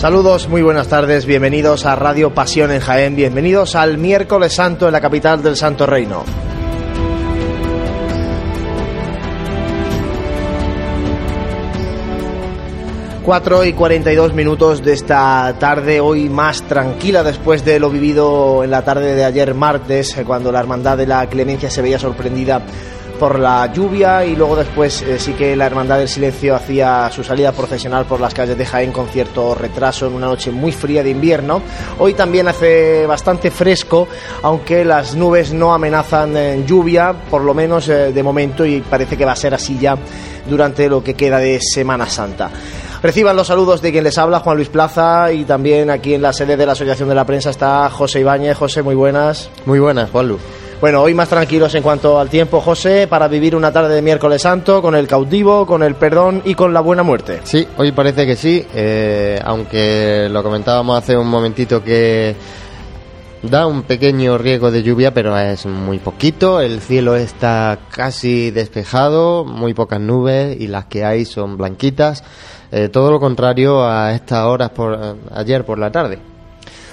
Saludos, muy buenas tardes, bienvenidos a Radio Pasión en Jaén, bienvenidos al miércoles santo en la capital del Santo Reino. Cuatro y 42 minutos de esta tarde, hoy más tranquila después de lo vivido en la tarde de ayer martes, cuando la Hermandad de la Clemencia se veía sorprendida por la lluvia y luego después eh, sí que la Hermandad del Silencio hacía su salida profesional por las calles de Jaén con cierto retraso en una noche muy fría de invierno. Hoy también hace bastante fresco, aunque las nubes no amenazan en lluvia, por lo menos eh, de momento, y parece que va a ser así ya durante lo que queda de Semana Santa. Reciban los saludos de quien les habla, Juan Luis Plaza, y también aquí en la sede de la Asociación de la Prensa está José Ibáñez. José, muy buenas. Muy buenas, Juan Luis. Bueno, hoy más tranquilos en cuanto al tiempo, José, para vivir una tarde de miércoles santo con el cautivo, con el perdón y con la buena muerte. Sí, hoy parece que sí, eh, aunque lo comentábamos hace un momentito que da un pequeño riesgo de lluvia, pero es muy poquito. El cielo está casi despejado, muy pocas nubes y las que hay son blanquitas. Eh, todo lo contrario a estas horas por ayer por la tarde.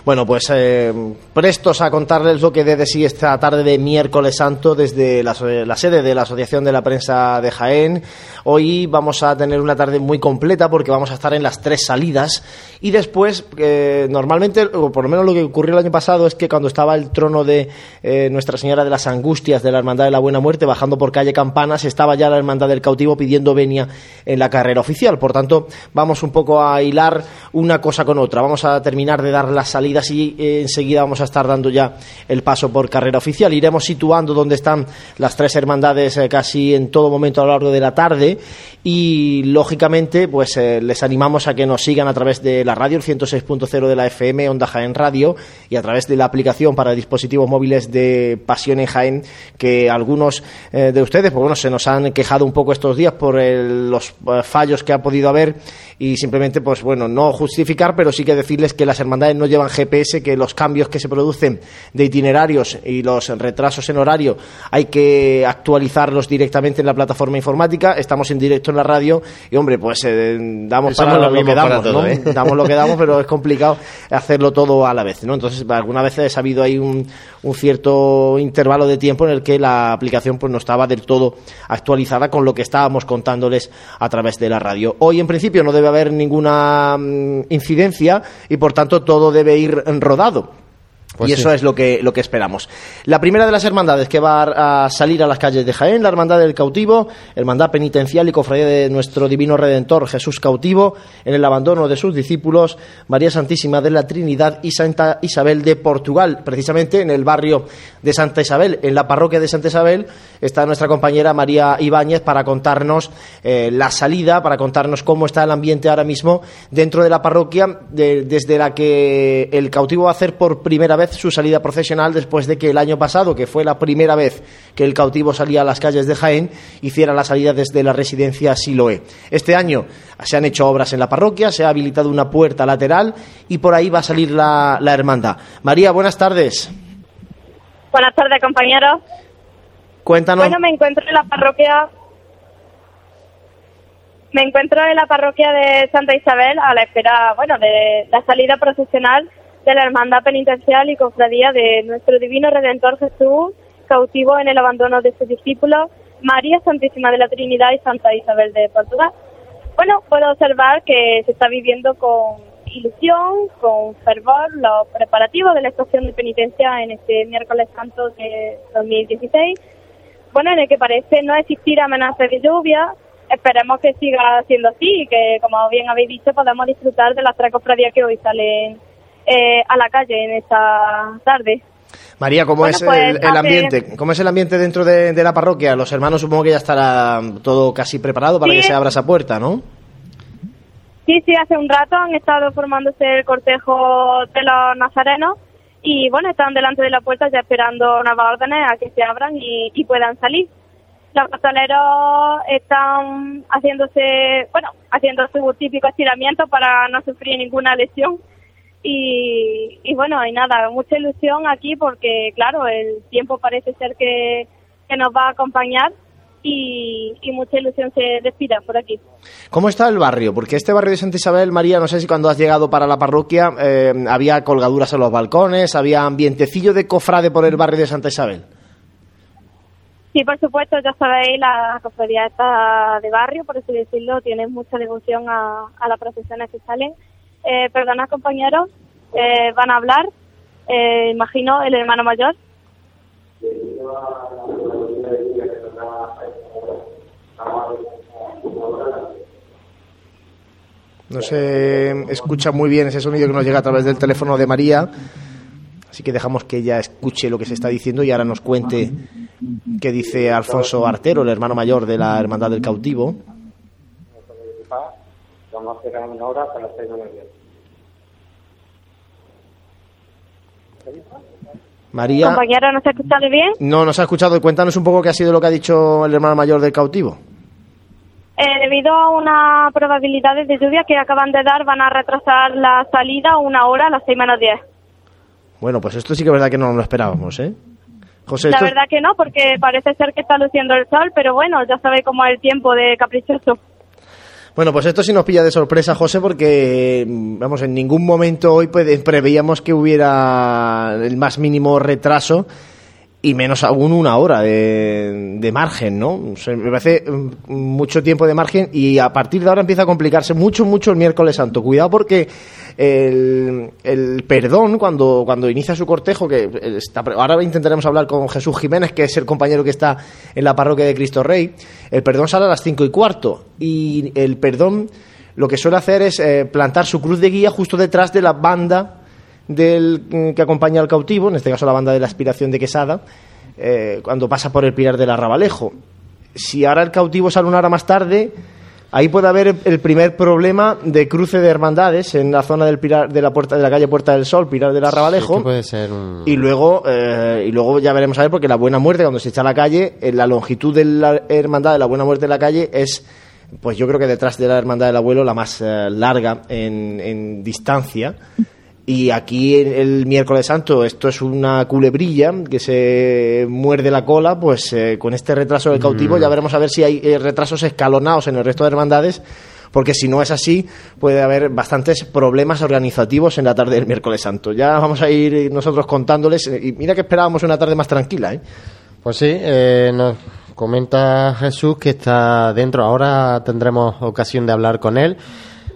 Bueno, pues eh, prestos a contarles lo que de sí esta tarde de miércoles santo desde la, sede de la Asociación de la Prensa de Jaén. Hoy vamos a tener una tarde muy completa porque vamos a estar en las tres salidas y después, eh, normalmente, o por lo menos lo que ocurrió el año pasado es que cuando estaba el trono de eh, Nuestra Señora de las Angustias de la Hermandad de la Buena Muerte bajando por calle Campanas, estaba ya la Hermandad del Cautivo pidiendo venia en la carrera oficial. Por tanto, vamos un poco a hilar una cosa con otra. Vamos a terminar de dar las y eh, enseguida vamos a estar dando ya el paso por carrera oficial. Iremos situando donde están las tres hermandades eh, casi en todo momento a lo largo de la tarde y lógicamente pues eh, les animamos a que nos sigan a través de la radio, el 106.0 de la FM, Onda Jaén Radio y a través de la aplicación para dispositivos móviles de Pasión Jaén que algunos de ustedes pues bueno se nos han quejado un poco estos días por los fallos que ha podido haber y simplemente pues bueno no justificar pero sí que decirles que las hermandades no llevan GPS que los cambios que se producen de itinerarios y los retrasos en horario hay que actualizarlos directamente en la plataforma informática estamos en directo en la radio y hombre pues eh, damos para lo, que damos ¿no? ¿eh? damos lo que damos pero es complicado hacerlo todo a la vez no entonces algunas veces ha habido ahí un, un cierto intervalo de tiempo en el que la aplicación pues no estaba del todo actualizada con lo que estábamos contándoles a través de la radio hoy en principio no debe haber ninguna mm, incidencia y por tanto todo debe ir rodado. Pues y eso es lo que, lo que esperamos. La primera de las hermandades que va a salir a las calles de Jaén, la Hermandad del Cautivo, Hermandad Penitencial y Cofradía de nuestro Divino Redentor Jesús Cautivo, en el abandono de sus discípulos, María Santísima de la Trinidad y Santa Isabel de Portugal. Precisamente en el barrio de Santa Isabel, en la parroquia de Santa Isabel, está nuestra compañera María Ibáñez para contarnos eh, la salida, para contarnos cómo está el ambiente ahora mismo dentro de la parroquia, desde la que el cautivo va a hacer por primera vez su salida profesional después de que el año pasado, que fue la primera vez que el cautivo salía a las calles de Jaén, hiciera la salida desde la residencia Siloé. Este año se han hecho obras en la parroquia, se ha habilitado una puerta lateral y por ahí va a salir la, la hermandad. María, buenas tardes. Buenas tardes, compañeros. Cuéntanos. Bueno, me encuentro en la parroquia me encuentro en la parroquia de Santa Isabel a la espera, bueno, de la salida procesional de la Hermandad Penitencial y Cofradía de nuestro Divino Redentor Jesús, cautivo en el abandono de sus discípulos, María Santísima de la Trinidad y Santa Isabel de Portugal. Bueno, puedo observar que se está viviendo con ilusión, con fervor, los preparativos de la estación de penitencia en este miércoles santo de 2016. Bueno, en el que parece no existir amenaza de lluvia. Esperemos que siga siendo así y que, como bien habéis dicho, podamos disfrutar de las tres cofradías que hoy salen eh, a la calle en esta tarde. María, ¿cómo es el, pues, ambiente? ¿Cómo es el ambiente dentro de, la parroquia? Los hermanos supongo que ya estará todo casi preparado para que se abra esa puerta, ¿no? Sí, sí, hace un rato han estado formándose el cortejo de los nazarenos y bueno, están delante de la puerta ya esperando nuevas órdenes a que se abran y, puedan salir. Los costaleros están haciéndose, bueno, haciendo su típico estiramiento para no sufrir ninguna lesión y, bueno, hay nada, mucha ilusión aquí porque, claro, el tiempo parece ser que, nos va a acompañar y, mucha ilusión se despida por aquí. ¿Cómo está el barrio? Porque este barrio de Santa Isabel, María, no sé si cuando has llegado para la parroquia eh, había colgaduras en los balcones, había ambientecillo de cofrade por el barrio de Santa Isabel. Sí, por supuesto, ya sabéis, la cofradía está de barrio, por así decirlo, tiene mucha devoción a, las procesiones que salen. Eh, perdona, compañeros, eh, van a hablar, eh, imagino, el hermano mayor. No se escucha muy bien ese sonido que nos llega a través del teléfono de María. Así que dejamos que ella escuche lo que se está diciendo y ahora nos cuente qué dice Alfonso Artero, el hermano mayor de la Hermandad del Cautivo. María. Compañero, ¿no se ha escuchado bien? No, no se ha escuchado. Cuéntanos un poco qué ha sido lo que ha dicho el hermano mayor del cautivo. Eh, debido a una probabilidad de lluvia que acaban de dar, van a retrasar la salida una hora a las seis menos diez. Bueno, pues esto sí que es verdad que no lo esperábamos, ¿eh? José, la verdad que no, porque parece ser que está luciendo el sol, pero bueno, ya sabe cómo es el tiempo de caprichoso. Bueno, pues esto sí nos pilla de sorpresa, José, porque, vamos, en ningún momento hoy pues, preveíamos que hubiera el más mínimo retraso y menos aún una hora de, margen, ¿no? me parece mm, mucho tiempo de margen y a partir de ahora empieza a complicarse mucho, mucho el miércoles santo. Cuidado porque el, el perdón, cuando, cuando inicia su cortejo, que está, ahora intentaremos hablar con Jesús Jiménez, que es el compañero que está en la parroquia de Cristo Rey, el perdón sale a las cinco y cuarto y el perdón lo que suele hacer es eh, plantar su cruz de guía justo detrás de la banda del mm, que acompaña al cautivo, en este caso la banda de la aspiración de Quesada, eh, cuando pasa por el Pilar del Arrabalejo. Si ahora el cautivo sale una hora más tarde, ahí puede haber el primer problema de cruce de hermandades en la zona del Pilar de la puerta de la calle Puerta del Sol, Pilar del Arrabalejo. puede ser Y luego eh, y luego ya veremos a ver porque la Buena Muerte cuando se echa a la calle, en la longitud de la hermandad de la Buena Muerte de la calle es pues yo creo que detrás de la hermandad del abuelo la más eh, larga en, en distancia y aquí el, miércoles santo esto es una culebrilla que se muerde la cola, pues eh, con este retraso del cautivo mm. ya veremos a ver si hay eh, retrasos escalonados en el resto de hermandades, porque si no es así puede haber bastantes problemas organizativos en la tarde del miércoles santo. Ya vamos a ir nosotros contándoles y mira que esperábamos una tarde más tranquila. ¿eh? Pues sí, nos comenta Jesús que está dentro, ahora tendremos ocasión de hablar con él.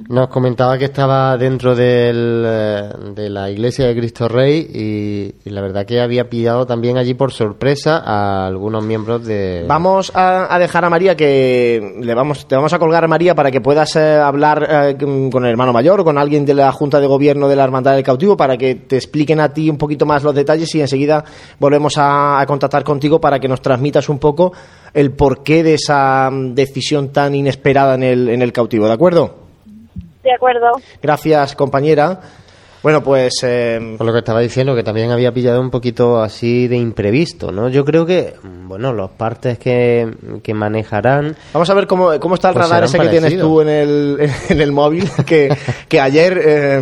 Nos comentaba que estaba dentro del, eh, de la iglesia de Cristo Rey y, la verdad que había pillado también allí por sorpresa a algunos miembros de... Vamos a, dejar a María que le vamos, te vamos a colgar a María para que puedas eh, hablar eh, con el hermano mayor o con alguien de la Junta de Gobierno de la Hermandad del Cautivo para que te expliquen a ti un poquito más los detalles y enseguida volvemos a, a contactar contigo para que nos transmitas un poco el porqué de esa mm, decisión tan inesperada en el, en el cautivo, ¿de acuerdo? De acuerdo. Gracias, compañera. Bueno, pues... Eh... Por lo que estaba diciendo, que también había pillado un poquito así de imprevisto, ¿no? Yo creo que, bueno, los partes que, que manejarán... Vamos a ver cómo, cómo está el pues radar ese que tienes tú en el, en el móvil, que, que ayer eh,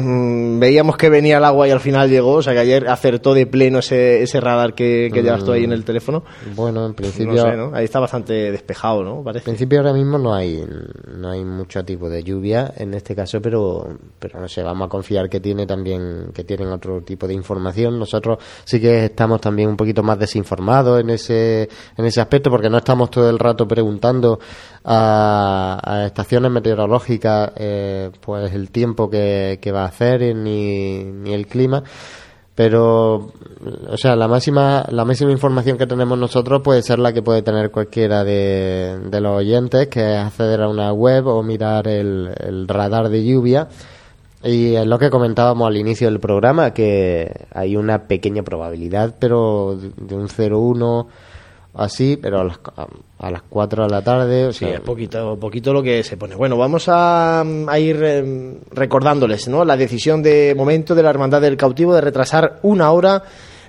veíamos que venía el agua y al final llegó, o sea que ayer acertó de pleno ese, ese radar que, que llevas tú ahí en el teléfono. Bueno, en principio... No sé, ¿no? Ahí está bastante despejado, ¿no? Parece. En principio ahora mismo no hay, no hay mucho tipo de lluvia en este caso, pero, pero no sé, vamos a confiar que tiene también que tienen otro tipo de información. Nosotros sí que estamos también un poquito más desinformados en ese, en ese aspecto porque no estamos todo el rato preguntando a, estaciones meteorológicas eh, pues el tiempo que, va a hacer ni, ni el clima pero o sea la máxima la máxima información que tenemos nosotros puede ser la que puede tener cualquiera de, los oyentes que es acceder a una web o mirar el radar de lluvia y es lo que comentábamos al inicio del programa, que hay una pequeña probabilidad, pero de un 0-1 así, pero a las, a las 4 de la tarde. sí, es poquito, poquito lo que se pone. Bueno, vamos a, ir em, recordándoles ¿no? la decisión de momento de la Hermandad del Cautivo de retrasar una hora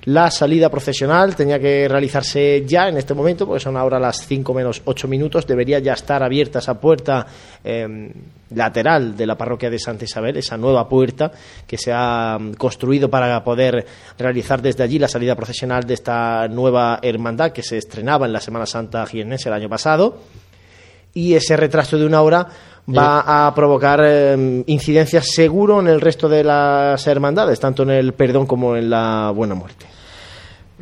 La salida procesional tenía que realizarse ya en este momento, porque son ahora las 5 menos 8 minutos. Debería ya estar abierta esa puerta em, lateral de la parroquia de Santa Isabel, esa nueva puerta que se ha mm, construido para poder realizar desde allí la salida procesional de esta nueva hermandad que se estrenaba en la Semana Santa jiennense el año pasado. Y ese retraso de una hora va a provocar em, incidencias seguro en el resto de las hermandades, tanto en el perdón como en la buena muerte.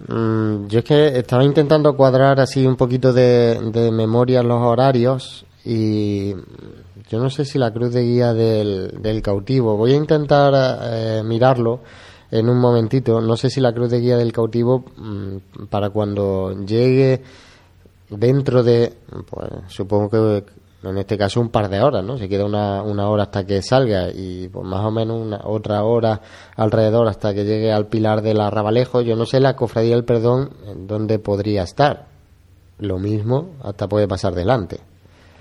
Mm, yo es que estaba intentando cuadrar así un poquito de, memoria los horarios y yo no sé si la cruz de guía del, cautivo. Voy a intentar eh, mirarlo en un momentito. No sé si la cruz de guía del cautivo mm, para cuando llegue dentro de, pues supongo que en este caso un par de horas, ¿no? Se queda una, una hora hasta que salga y pues más o menos una, otra hora alrededor hasta que llegue al pilar del arrabalejo. Yo no sé la cofradía del perdón en dónde podría estar. Lo mismo hasta puede pasar delante.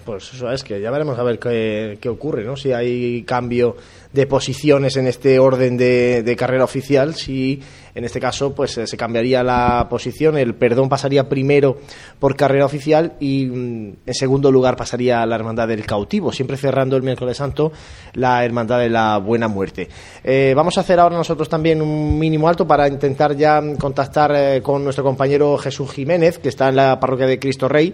Pues eso es que ya veremos a ver qué, qué ocurre, ¿no? Si hay cambio de posiciones en este orden de, carrera oficial, si en este caso pues eh, se cambiaría la posición, el perdón pasaría primero por carrera oficial y mm, en segundo lugar pasaría la Hermandad del Cautivo, siempre cerrando el miércoles santo la Hermandad de la Buena Muerte. Eh, vamos a hacer ahora nosotros también un mínimo alto para intentar ya contactar eh, con nuestro compañero Jesús Jiménez, que está en la parroquia de Cristo Rey,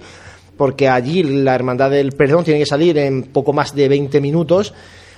porque allí la Hermandad del Perdón tiene que salir en poco más de 20 minutos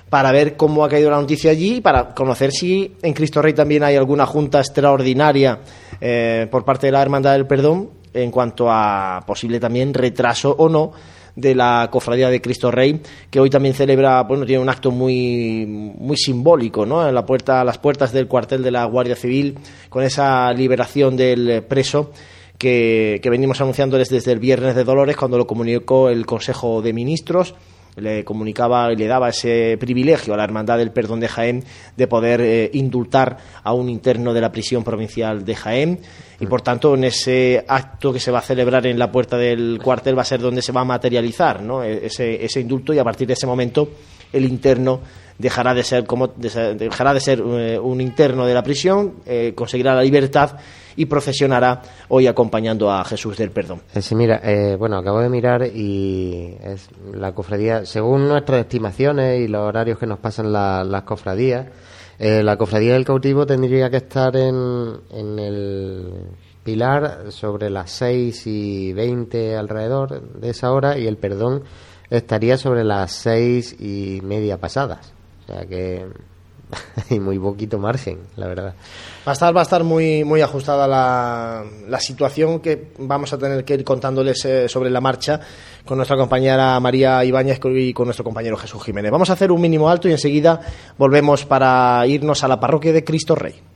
para ver cómo ha caído la noticia allí y para conocer si en Cristo Rey también hay alguna junta extraordinaria eh, por parte de la Hermandad del Perdón en cuanto a posible también retraso o no de la cofradía de Cristo Rey, que hoy también celebra, bueno, tiene un acto muy, muy simbólico, ¿no? En la puerta, a las puertas del cuartel de la Guardia Civil, con esa liberación del preso que, venimos anunciándoles desde el viernes de Dolores, cuando lo comunicó el Consejo de Ministros. Le comunicaba y le daba ese privilegio a la Hermandad del Perdón de Jaén de poder eh, indultar a un interno de la prisión provincial de Jaén. Y por tanto en ese acto que se va a celebrar en la puerta del cuartel va a ser donde se va a materializar ¿no? E-, ese, ese indulto. Y a partir de ese momento el interno dejará de ser como dejará de ser eh, un interno de la prisión eh, conseguirá la libertad y procesionará hoy acompañando a Jesús del Perdón. Eh, sí, mira, eh, bueno, acabo de mirar y es la cofradía, según nuestras estimaciones y los horarios que nos pasan las cofradías, eh, la cofradía del cautivo tendría que estar en, en el pilar sobre las 6 y 20 alrededor de esa hora y el perdón estaría sobre las seis y media pasadas. O sea que hay muy poquito margen, la verdad. Va a estar, va a estar muy, muy ajustada la, la situación que vamos a tener que ir contándoles eh, sobre la marcha con nuestra compañera María Ibáñez y con nuestro compañero Jesús Jiménez. Vamos a hacer un mínimo alto y enseguida volvemos para irnos a la parroquia de Cristo Rey.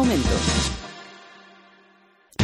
momentos.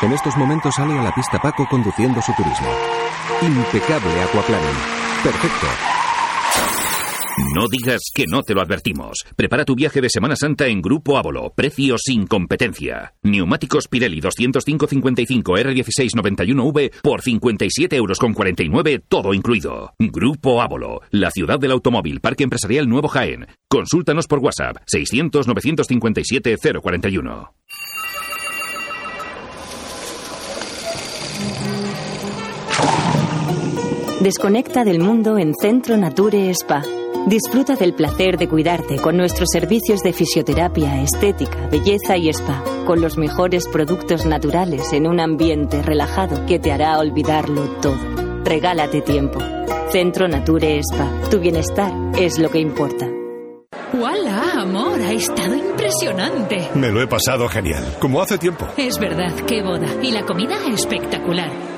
En estos momentos sale a la pista Paco conduciendo su turismo. Impecable aquaplaning. Perfecto. No digas que no te lo advertimos. Prepara tu viaje de Semana Santa en Grupo Ávolo. Precio sin competencia. Neumáticos Pirelli 205-55 R1691V por 57 euros con 49, todo incluido. Grupo Ávolo, la ciudad del automóvil, Parque Empresarial Nuevo Jaén. Consúltanos por WhatsApp 600-957-041. Desconecta del mundo en Centro Nature Spa. Disfruta del placer de cuidarte con nuestros servicios de fisioterapia, estética, belleza y spa, con los mejores productos naturales en un ambiente relajado que te hará olvidarlo todo. Regálate tiempo. Centro Nature Spa. Tu bienestar es lo que importa. ¡Hola, amor! Ha estado impresionante. Me lo he pasado genial, como hace tiempo. Es verdad, qué boda. Y la comida espectacular.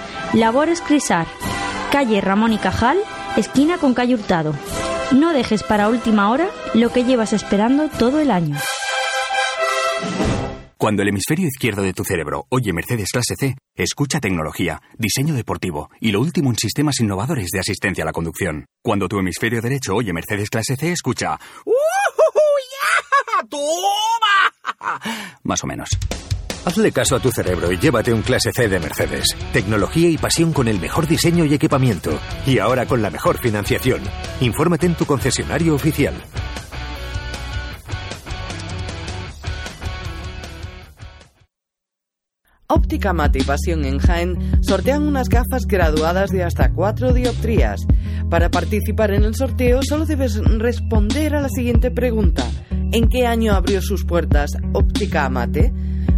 Labores Crisar, calle Ramón y Cajal, esquina con calle Hurtado. No dejes para última hora lo que llevas esperando todo el año. Cuando el hemisferio izquierdo de tu cerebro oye Mercedes clase C, escucha tecnología, diseño deportivo y lo último en sistemas innovadores de asistencia a la conducción. Cuando tu hemisferio derecho oye Mercedes clase C, escucha ¡Toma! Más o menos. Hazle caso a tu cerebro y llévate un clase C de Mercedes. Tecnología y pasión con el mejor diseño y equipamiento. Y ahora con la mejor financiación. Infórmate en tu concesionario oficial. Óptica Mate y Pasión en Jaén sortean unas gafas graduadas de hasta 4 dioptrías. Para participar en el sorteo solo debes responder a la siguiente pregunta. ¿En qué año abrió sus puertas Óptica Amate?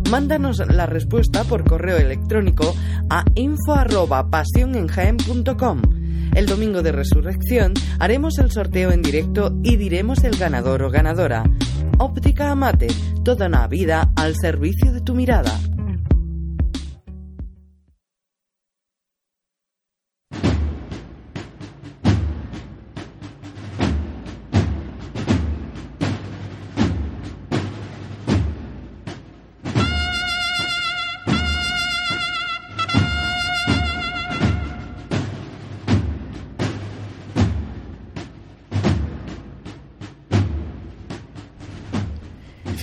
Mándanos la respuesta por correo electrónico a info@pasionenjaen.com. El domingo de resurrección haremos el sorteo en directo y diremos el ganador o ganadora. Óptica Amate, toda una vida al servicio de tu mirada.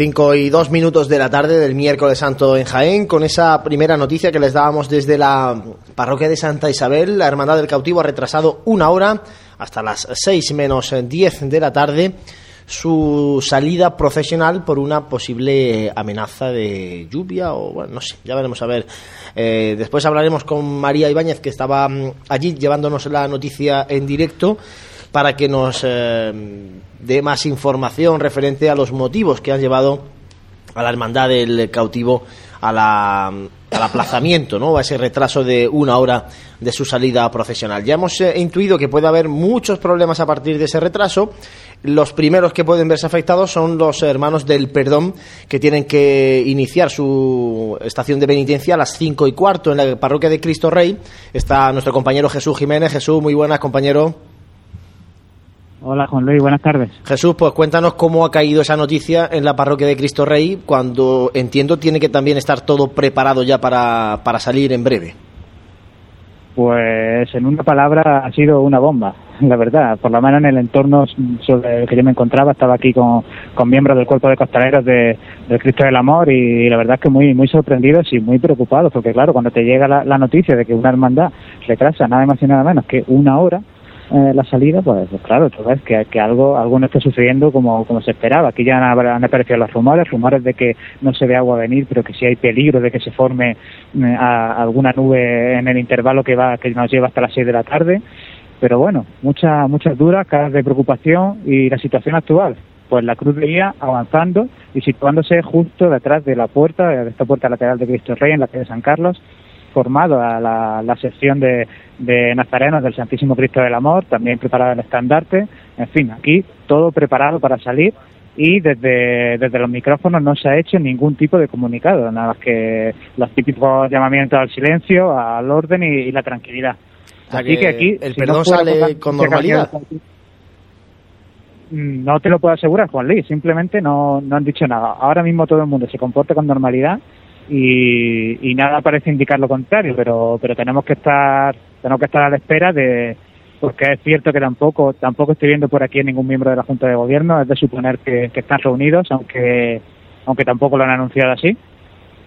5 y 2 minutos de la tarde del miércoles santo en Jaén, con esa primera noticia que les dábamos desde la parroquia de Santa Isabel. La Hermandad del Cautivo ha retrasado una hora, hasta las 6 menos 10 de la tarde, su salida profesional por una posible amenaza de lluvia o, bueno, no sé, ya veremos a ver. Eh, después hablaremos con María Ibáñez, que estaba mm, allí llevándonos la noticia en directo para que nos eh, dé más información referente a los motivos que han llevado a la hermandad del cautivo a la, al aplazamiento, ¿no? a ese retraso de una hora de su salida profesional. Ya hemos eh, intuido que puede haber muchos problemas a partir de ese retraso. Los primeros que pueden verse afectados son los hermanos del perdón que tienen que iniciar su estación de penitencia a las cinco y cuarto en la parroquia de Cristo Rey. Está nuestro compañero Jesús Jiménez. Jesús, muy buenas, compañero. Hola Juan Luis, buenas tardes. Jesús, pues cuéntanos cómo ha caído esa noticia en la parroquia de Cristo Rey, cuando entiendo tiene que también estar todo preparado ya para, para salir en breve. Pues en una palabra ha sido una bomba, la verdad. Por lo menos en el entorno sobre el que yo me encontraba, estaba aquí con, con miembros del cuerpo de costaleros de, del Cristo del Amor y la verdad es que muy muy sorprendidos y muy preocupados, porque claro, cuando te llega la, la noticia de que una hermandad retrasa nada más y nada menos que una hora, eh, la salida, pues, pues, claro, tú ves que, algo, algo no está sucediendo como, como se esperaba. Aquí ya han, aparecido los rumores, rumores de que no se ve agua venir, pero que sí hay peligro de que se forme eh, a, alguna nube en el intervalo que va que nos lleva hasta las 6 de la tarde. Pero bueno, muchas muchas dudas, caras de preocupación y la situación actual. Pues la cruz de avanzando y situándose justo detrás de la puerta, de esta puerta lateral de Cristo Rey en la calle de San Carlos, formado a la sección de, de, nazarenos del Santísimo Cristo del Amor, también preparado el estandarte, en fin, aquí todo preparado para salir y desde, desde los micrófonos no se ha hecho ningún tipo de comunicado, nada más que los típicos llamamientos al silencio, al orden y, y la tranquilidad. Así que, aquí el si perdón no sale con normalidad. No te lo puedo asegurar, Juan Luis, simplemente no, no han dicho nada. Ahora mismo todo el mundo se comporta con normalidad y, y, nada parece indicar lo contrario, pero, pero tenemos que estar, tenemos que estar a la espera de, porque es cierto que tampoco, tampoco estoy viendo por aquí ningún miembro de la Junta de Gobierno, es de suponer que, están reunidos, aunque, aunque tampoco lo han anunciado así.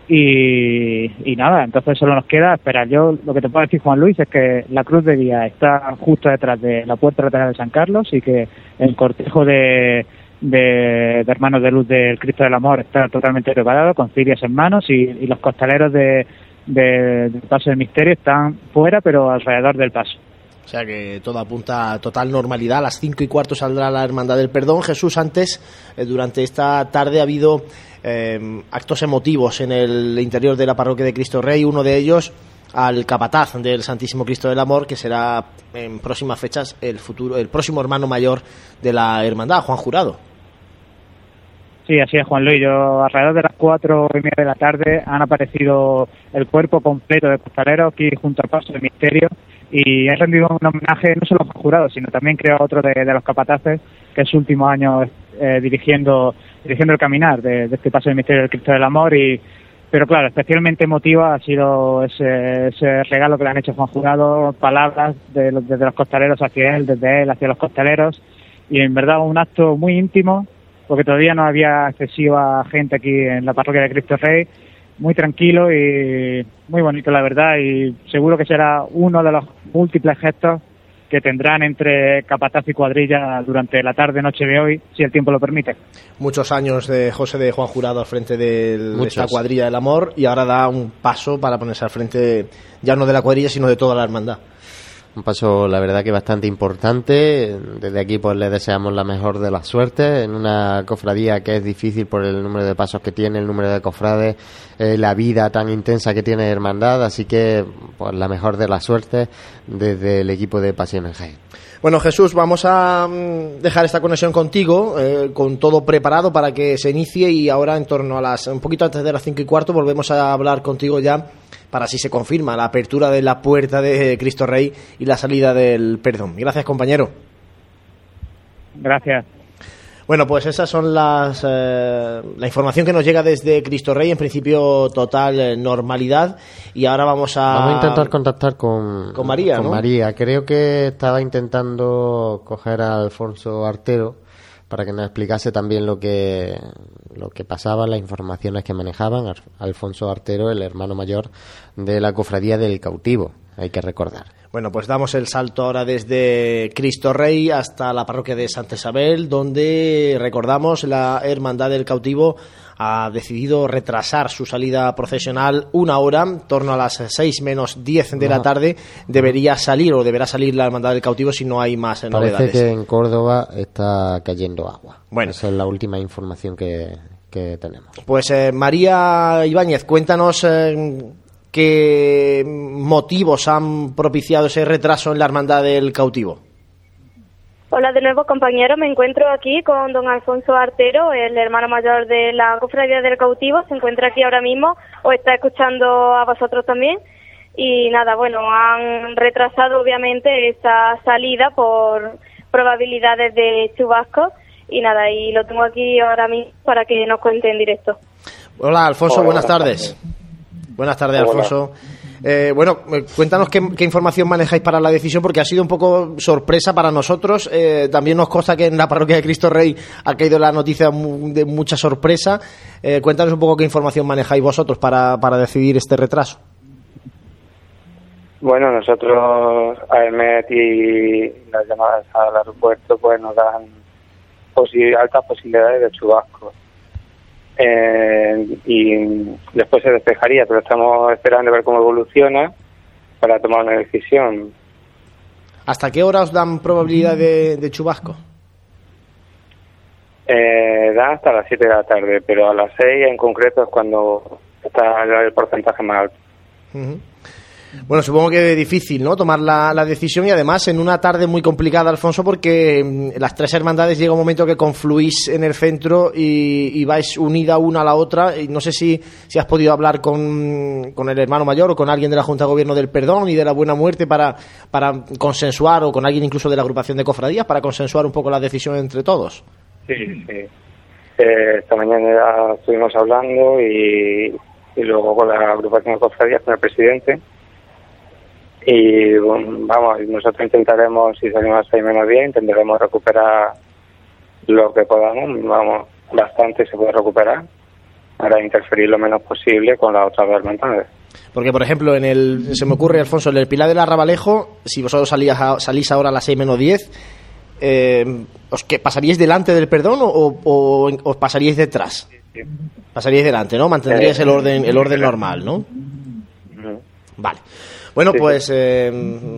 Y, y nada, entonces solo nos queda esperar. Yo lo que te puedo decir, Juan Luis, es que la cruz de día está justo detrás de la puerta lateral de San Carlos y que el cortejo de, de, Hermanos de Luz del Cristo del Amor está totalmente preparado, con cirios en manos y los costaleros de, de, del Paso del Misterio están fuera, pero alrededor del paso. O sea que todo apunta a total normalidad. A las cinco y cuarto saldrá la Hermandad del Perdón. Jesús, antes, eh, durante esta tarde ha habido eh, actos emotivos en el interior de la parroquia de Cristo Rey. Uno de ellos al capataz del Santísimo Cristo del Amor, que será en próximas fechas el futuro, el próximo hermano mayor de la hermandad, Juan Jurado. Sí, así es, Juan Luis. Yo, alrededor de las cuatro y media de la tarde han aparecido el cuerpo completo de costaleros aquí junto al paso del misterio y he rendido un homenaje no solo a Juan Jurado, sino también creo a otro de, de, los capataces que es su último año eh, dirigiendo dirigiendo el caminar de, de, este paso del misterio del Cristo del Amor y pero claro, especialmente emotiva ha sido ese, ese regalo que le han hecho Juan Jurado, palabras de, desde los costaleros hacia él, desde él hacia los costaleros y en verdad un acto muy íntimo porque todavía no había excesiva gente aquí en la parroquia de Cristo Rey, muy tranquilo y muy bonito la verdad y seguro que será uno de los múltiples gestos que tendrán entre capataz y cuadrilla durante la tarde noche de hoy, si el tiempo lo permite. Muchos años de José de Juan Jurado al frente de esta cuadrilla del amor y ahora da un paso para ponerse al frente ya no de la cuadrilla sino de toda la hermandad. Un paso, la verdad, que bastante importante. Desde aquí, pues le deseamos la mejor de las suertes en una cofradía que es difícil por el número de pasos que tiene, el número de cofrades, eh, la vida tan intensa que tiene Hermandad. Así que, pues la mejor de las suertes desde el equipo de Pasión en Jaén. Bueno, Jesús, vamos a dejar esta conexión contigo, eh, con todo preparado para que se inicie y ahora en torno a las, un poquito antes de las cinco y cuarto, volvemos a hablar contigo ya para si se confirma la apertura de la puerta de Cristo Rey y la salida del perdón. Gracias, compañero. Gracias. Bueno, pues esas son las eh, la información que nos llega desde Cristo Rey, en principio total eh, normalidad y ahora vamos a vamos a intentar contactar con con María, con ¿no? María. Creo que estaba intentando coger a Alfonso Artero para que nos explicase también lo que, lo que pasaba, las informaciones que manejaban. Alfonso Artero, el hermano mayor de la cofradía del cautivo, hay que recordar. Bueno, pues damos el salto ahora desde Cristo Rey hasta la parroquia de Santa Isabel, donde recordamos la Hermandad del Cautivo ha decidido retrasar su salida procesional una hora, en torno a las 6 menos 10 de la tarde, debería salir o deberá salir la Hermandad del Cautivo si no hay más Parece novedades. que en Córdoba está cayendo agua. Bueno. Esa es la última información que, que tenemos. Pues eh, María Ibáñez, cuéntanos eh, qué motivos han propiciado ese retraso en la Hermandad del Cautivo. Hola de nuevo, compañero. Me encuentro aquí con don Alfonso Artero, el hermano mayor de la Cofradía del Cautivo. Se encuentra aquí ahora mismo o está escuchando a vosotros también. Y nada, bueno, han retrasado obviamente esta salida por probabilidades de chubasco. Y nada, y lo tengo aquí ahora mismo para que nos cuente en directo. Hola, Alfonso, Hola, buenas buenas tardes. Buenas tardes, Hola. Alfonso. Eh, bueno, eh, cuéntanos qué, qué información manejáis para la decisión, porque ha sido un poco sorpresa para nosotros. Eh, también nos consta que en la parroquia de Cristo Rey ha caído la noticia de mucha sorpresa. Eh, cuéntanos un poco qué información manejáis vosotros para, para decidir este retraso. Bueno, nosotros, AEMET y las llamadas al aeropuerto, pues nos dan posi- altas posibilidades de chubasco. Eh, y después se despejaría, pero estamos esperando a ver cómo evoluciona para tomar una decisión. ¿Hasta qué hora os dan probabilidad de, de chubasco? Eh, dan hasta las 7 de la tarde, pero a las 6 en concreto es cuando está el porcentaje más alto. Bueno, supongo que es difícil, ¿no? Tomar la, la decisión y además en una tarde muy complicada, Alfonso, porque mm, las tres hermandades llega un momento que confluís en el centro y, vais unida una a la otra. Y no sé si, si has podido hablar con, con el hermano mayor o con alguien de la Junta de Gobierno del Perdón y de la Buena Muerte para, para consensuar, o con alguien incluso de la agrupación de cofradías, para consensuar un poco la decisión entre todos. Sí, sí. Eh, esta mañana estuvimos hablando y luego con la agrupación de cofradías, con el presidente. Y vamos, nosotros intentaremos, si salimos a 6 menos 10, intentaremos recuperar lo que podamos. Vamos, bastante se puede recuperar para interferir lo menos posible con las otras dos hermandades. Porque, por ejemplo, en el, se me ocurre, Alfonso, en el Pilar del Arrabalejo, si vosotros salías a- salís ahora a las 6 menos 10, eh, ¿os que ¿pasaríais delante del perdón o, o- o os pasaríais detrás? Pasaríais delante, ¿no? Mantendríais el orden, el orden normal, ¿no? Vale. Bueno, pues eh,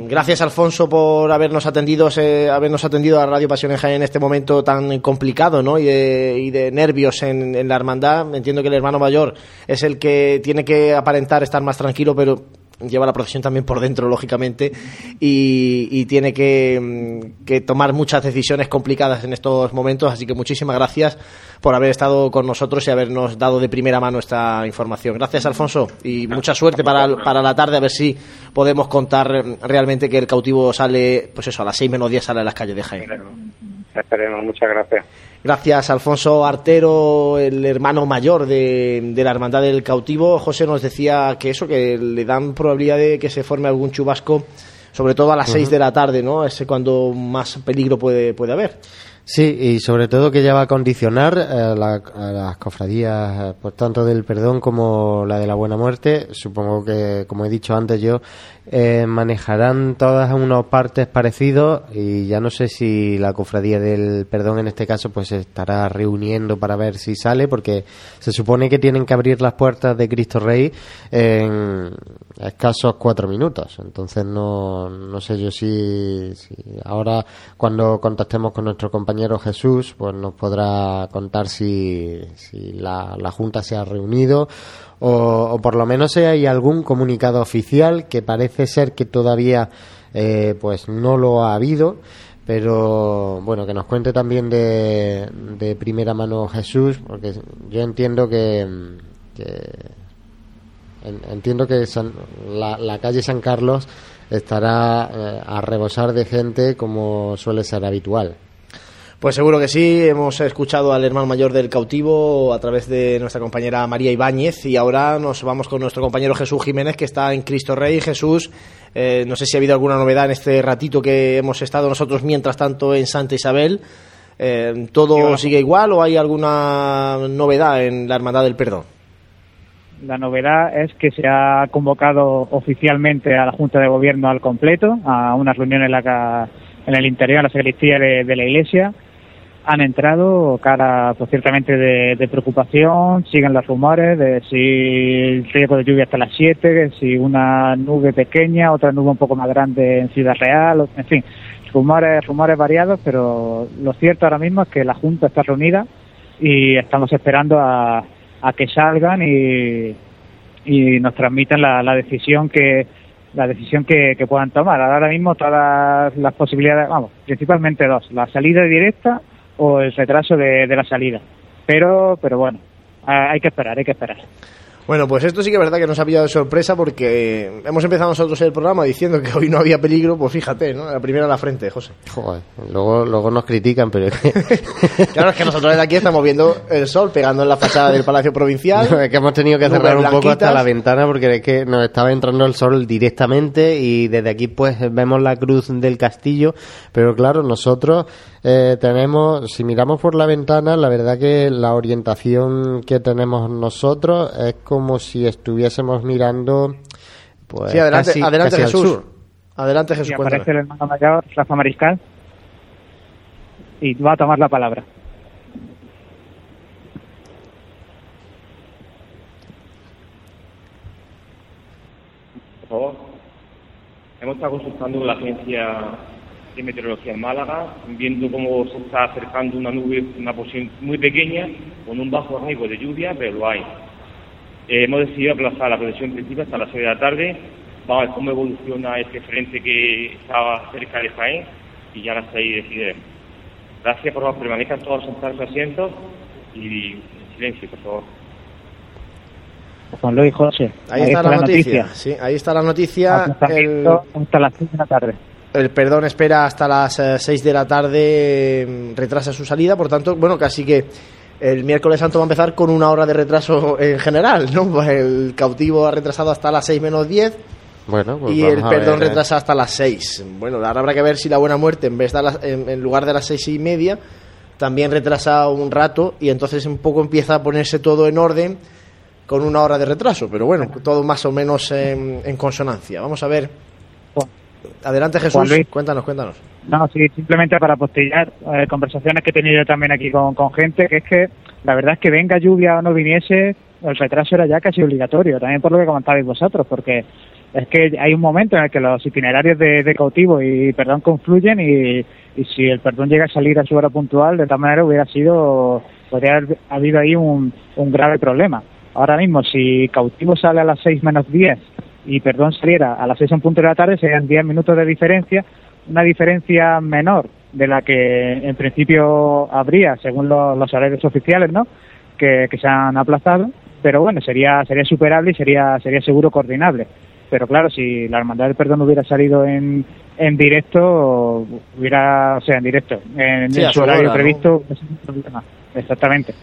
gracias Alfonso por habernos atendido, eh, habernos atendido a Radio Pasión en Jaén en este momento tan complicado, ¿no? Y de, y de nervios en, en la hermandad. Entiendo que el hermano mayor es el que tiene que aparentar estar más tranquilo, pero lleva la procesión también por dentro, lógicamente, y, tiene que, mm, que tomar muchas decisiones complicadas en estos momentos. Así que muchísimas gracias por haber estado con nosotros y habernos dado de primera mano esta información. Gracias, Alfonso, y mucha suerte para, para la tarde, a ver si podemos contar realmente que el cautivo sale, pues eso, a las seis menos diez sale a las calles de Jaén. Esperemos, muchas gracias. Gracias, Alfonso Artero, el hermano mayor de, de la Hermandad del Cautivo. José nos decía que eso, que le dan probabilidad de que se forme algún chubasco, sobre todo a las Ujú. 6 de la tarde, ¿no? Es cuando más peligro puede, puede haber. Sí, y sobre todo que ya va a condicionar eh, la- a las cofradías, eh, pues tanto del perdón como la de la buena muerte. Supongo que, como he dicho antes yo, eh, manejarán todas unos partes parecidos y ya no sé si la cofradía del perdón en este caso pues se estará reuniendo para ver si sale porque se supone que tienen que abrir las puertas de Cristo Rey en escasos cuatro minutos. Entonces no, no sé yo si, si ahora cuando contactemos con nuestro compañero Jesús pues nos podrá contar si, si la, la Junta se ha reunido o, por lo menos hay algún comunicado oficial que parece ser que todavía eh, pues no lo ha habido pero bueno que nos cuente también de, de primera mano Jesús porque yo entiendo que, que en- entiendo que San- la, la calle San Carlos estará eh, a rebosar de gente como suele ser habitual Pues seguro que sí, hemos escuchado al hermano mayor del cautivo a través de nuestra compañera María Ibáñez y ahora nos vamos con nuestro compañero Jesús Jiménez que está en Cristo Rey. Jesús, eh, no sé si ha habido alguna novedad en este ratito que hemos estado nosotros mientras tanto en Santa Isabel. Eh, ¿Todo sigue igual o hay alguna novedad en la Hermandad del Perdón? La novedad es que se ha convocado oficialmente a la Junta de Gobierno al completo, a una reunión en, la, en el interior, en la sacristía de, la Iglesia. Han entrado cara, pues ciertamente, de, preocupación. Siguen los rumores de si el riesgo de lluvia hasta las 7, si una nube pequeña, otra nube un poco más grande en Ciudad Real, en fin, rumores, rumores variados, pero lo cierto ahora mismo es que la Junta está reunida y estamos esperando a a que salgan y, nos transmitan la, la decisión que la decisión que, puedan tomar. Ahora mismo todas las posibilidades, vamos, principalmente dos, la salida directa o el retraso de, de la salida. Pero, pero bueno, hay que esperar, hay que esperar. Bueno, pues esto sí que es verdad que nos ha pillado de sorpresa porque hemos empezado nosotros el programa diciendo que hoy no había peligro, pues fíjate, ¿no? La primera a la frente, José. Joder, luego, luego nos critican, pero claro, es que nosotros desde aquí estamos viendo el sol pegando en la fachada del Palacio Provincial. es que hemos tenido que cerrar un poco hasta la ventana porque es que nos estaba entrando el sol directamente y desde aquí pues vemos la cruz del castillo, pero claro, nosotros eh, tenemos, si miramos por la ventana, la verdad que la orientación que tenemos nosotros es como si estuviésemos mirando. Pues, sí, adelante, adelante Jesús. Adelante Jesús. Y aparece el hermano mayor, Rafa Mariscal, y va a tomar la palabra. Por favor. Hemos estado consultando con la agencia de meteorología en Málaga, viendo cómo se está acercando una nube, una posición muy pequeña, con un bajo riesgo de lluvia, pero lo hay. Eh, hemos decidido aplazar la previsión principal hasta las 6 de la tarde. Vamos a ver cómo evoluciona este frente que estaba cerca de Jaén y ya a las 6 decidiremos. Gracias, por favor, permanezcan todos sentados en asientos y en silencio, por favor. Juan Luis José. Ahí, está, la, noticia. Sí, ahí está la noticia. Hasta las 6 de la tarde el perdón espera hasta las 6 eh, de la tarde, mm, retrasa su salida, por tanto, bueno, casi que el miércoles santo va a empezar con una hora de retraso en general, ¿no? El cautivo ha retrasado hasta las 6 menos 10. Bueno, pues y el perdón ¿eh? retrasa hasta las 6. Bueno, ahora habrá que ver si la buena muerte, en vez de en, lugar de las 6 y media, también retrasa un rato y entonces un poco empieza a ponerse todo en orden con una hora de retraso. Pero bueno, todo más o menos en, en consonancia. Vamos a ver Adelante Jesús, cuéntanos, cuéntanos. No, sí, simplemente para postillar eh, conversaciones que he tenido también aquí con, con gente, que es que la verdad es que venga lluvia o no viniese, el retraso era ya casi obligatorio, también por lo que comentabais vosotros, porque es que hay un momento en el que los itinerarios de, cautivo y perdón confluyen y, y, si el perdón llega a salir a su hora puntual, de tal manera hubiera sido, podría haber habido ahí un, un grave problema. Ahora mismo, si cautivo sale a las 6 menos 10 y perdón saliera a las 6 en punto de la tarde, serían 10 minutos de diferencia, una diferencia menor de la que en principio habría según los, los horarios oficiales, ¿no? Que, se han aplazado, pero bueno, sería sería superable y sería sería seguro coordinable. Pero claro, si la Hermandad del Perdón hubiera salido en, en directo, hubiera, o sea, en directo, en, su horario previsto, Exactamente.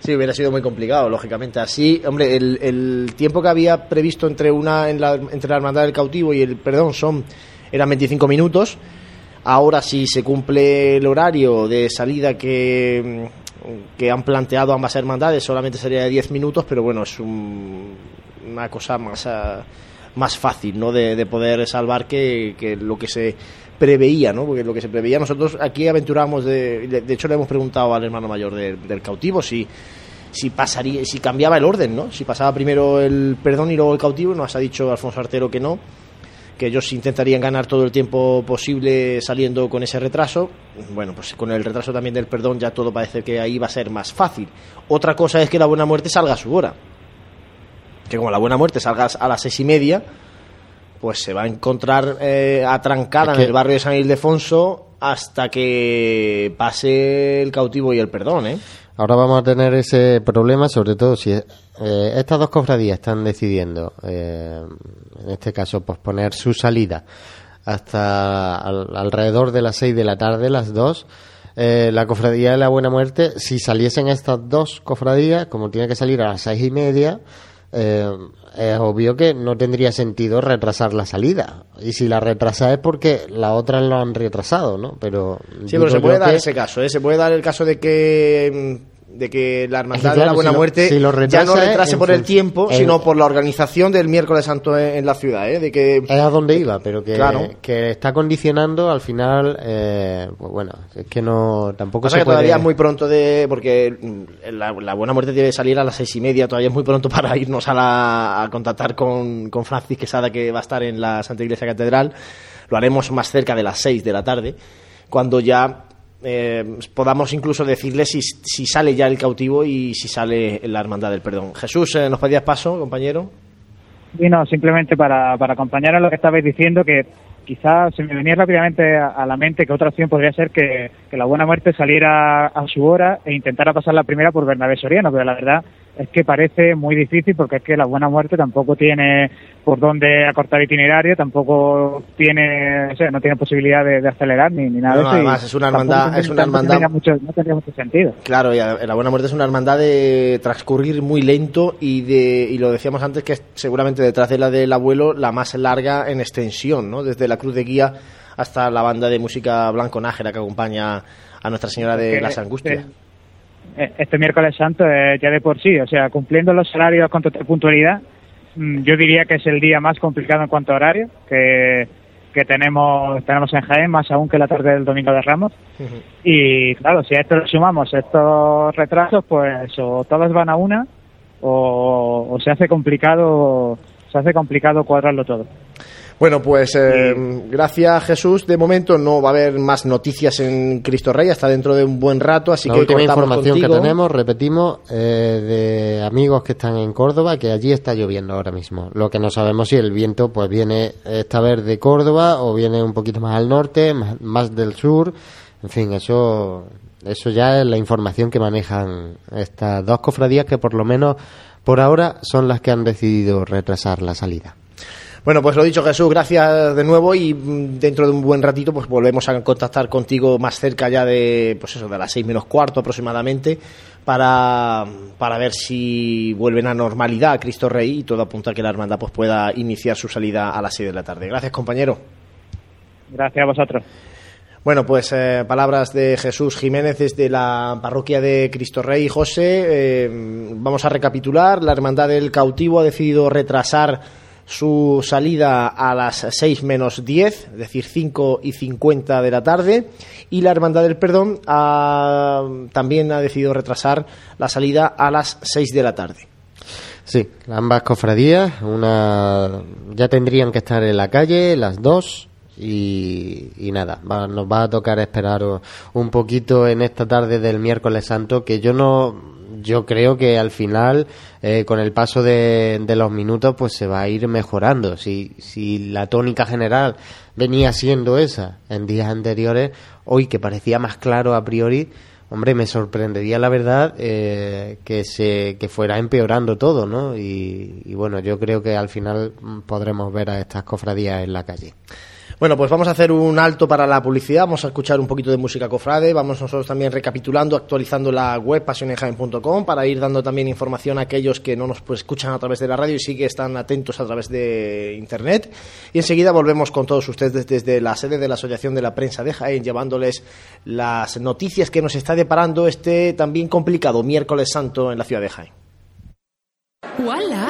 Sí, hubiera sido muy complicado, lógicamente. Así, hombre, el, el tiempo que había previsto entre una en la, entre la hermandad del cautivo y el perdón son eran 25 minutos. Ahora si se cumple el horario de salida que, que han planteado ambas hermandades, solamente sería de 10 minutos, pero bueno, es una cosa más, ah, más fácil ¿no? de, de poder salvar que, que, lo que se preveía, ¿no? Porque lo que se preveía, nosotros aquí aventuramos, de, de hecho le hemos preguntado al hermano mayor del cautivo si si pasaría, si cambiaba el orden, ¿no? Si pasaba primero el perdón y luego el cautivo, nos ha dicho Alfonso Artero que no, que ellos intentarían ganar todo el tiempo posible saliendo con ese retraso. Bueno, pues con el retraso también del perdón ya todo parece que ahí va a ser más fácil. Otra cosa es que la buena muerte salga a su hora. Que como la buena muerte salga a las seis y media, pues se va a encontrar eh, atrancada en el barrio de San Ildefonso hasta que pase el cautivo y el perdón, ¿eh? Ahora vamos a tener ese problema, sobre todo si eh, estas dos cofradías están decidiendo, eh, en este caso, posponer su salida hasta alrededor de las seis de la tarde, las dos. la cofradía de la Buena Muerte, si saliesen estas dos cofradías, como tiene que salir a las seis y media, eh, es obvio que no tendría sentido retrasar la salida. Y si la retrasa es porque las otras lo han retrasado, ¿no? Pero Sí, pero se puede dar ese caso, ¿eh? Se puede dar el caso de que mm, de que la hermandad Es que, de la Buena si lo- Muerte si lo ya no retrase por el tiempo, sino por la organización del miércoles santo en, en la ciudad, ¿eh? De que es a donde iba, pero que, Claro. que está condicionando al final, eh, pues bueno, es que no, tampoco Pasa se que puede... todavía es muy pronto de. Porque la, la buena muerte debe salir a las seis y media. Todavía es muy pronto para irnos a, la, a contactar con, con Francis Quesada, que va a estar en la Santa Iglesia Catedral. Lo haremos más cerca de las seis de la tarde, cuando ya eh, podamos incluso decirle si, si sale ya el cautivo y si sale la Hermandad del Perdón. Jesús, eh, ¿nos pedías paso, compañero? Y no, simplemente para, para acompañar a lo que estabais diciendo, que quizás se me venía rápidamente a, a la mente que otra opción podría ser que, que la Buena Muerte saliera a su hora e intentara pasar la primera por Bernabé Soriano, pero la verdad es que parece muy difícil porque es que la Buena Muerte tampoco tiene por dónde acortar itinerario, tampoco tiene, o sea, no tiene posibilidad de, de acelerar ni, ni nada No, de eso. además es una hermandad- es una hermandad- mucho- no tendría mucho sentido. Claro, y la Buena Muerte es una hermandad de transcurrir muy lento y de y lo decíamos antes que es seguramente detrás de la del abuelo la más larga en extensión, ¿no? Desde la cruz de guía hasta la banda de música blanco nájera que acompaña a Nuestra Señora de las Angustias. Eh, este miércoles santo es ya de por sí, o sea, cumpliendo los horarios con total puntualidad, mm, yo diría que es el día más complicado en cuanto a horario que, que tenemos tenemos en Jaén, más aún que la tarde del Domingo de Ramos. Y claro, si a esto le sumamos estos retrasos, pues o todas van a una o, o se hace complicado se hace complicado cuadrarlo todo. Bueno, pues eh, gracias Jesús. De momento no va a haber más noticias en Cristo Rey hasta dentro de un buen rato, así la que última información contigo. que tenemos, repetimos, eh, de amigos que están en Córdoba, que allí está lloviendo ahora mismo. Lo que no sabemos si el viento pues viene esta vez de Córdoba o viene un poquito más al norte, más, más del sur. En fin, eso, eso ya es la información que manejan estas dos cofradías que por lo menos por ahora son las que han decidido retrasar la salida. Bueno, pues lo dicho Jesús, gracias de nuevo y mm, dentro de un buen ratito pues volvemos a contactar contigo más cerca ya de pues eso de las seis menos cuarto aproximadamente para, para ver si vuelven a normalidad Cristo Rey y todo apunta a que la hermandad pues pueda iniciar su salida a las seis de la tarde. Gracias compañero. Gracias a vosotros. Bueno, pues eh, palabras de Jesús Jiménez desde la parroquia de Cristo Rey. José, eh, vamos a recapitular. La Hermandad del Cautivo ha decidido retrasar su salida a las 6 menos 10, es decir, 5 y 50 de la tarde. Y la Hermandad del Perdón también ha decidido retrasar la salida a las 6 de la tarde. Sí, ambas cofradías, una ya tendrían que estar en la calle, las dos, y, y nada, va- nos va a tocar esperar un poquito en esta tarde del miércoles santo, que yo no, yo creo que al final, eh, con el paso de, los minutos, pues se va a ir mejorando. Si, si la tónica general venía siendo esa en días anteriores, hoy que parecía más claro a priori, Hombre, me sorprendería la verdad eh, que se que fuera empeorando todo, ¿no? Y, bueno, yo creo que al final podremos ver a estas cofradías en la calle. Bueno, pues vamos a hacer un alto para la publicidad, vamos a escuchar un poquito de música cofrade, vamos nosotros también recapitulando, actualizando la web pasionejaen.com para ir dando también información a aquellos que no nos pues, escuchan a través de la radio y sí que están atentos a través de internet. Y enseguida volvemos con todos ustedes desde la sede de la Asociación de la Prensa de Jaén, llevándoles las noticias que nos está deparando este también complicado miércoles santo en la ciudad de Jaén. ¡Hola,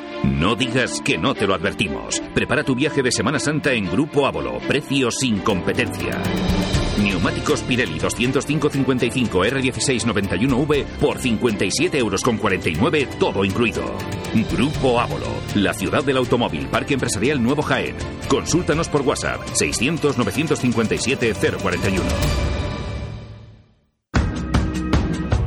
No digas que no te lo advertimos. Prepara tu viaje de Semana Santa en Grupo Ávolo. Precio sin competencia. Neumáticos Pirelli 205-55 R1691V por 57 euros con 49, todo incluido. Grupo Ávolo, la ciudad del automóvil, Parque Empresarial Nuevo Jaén. Consúltanos por WhatsApp 600-957-041.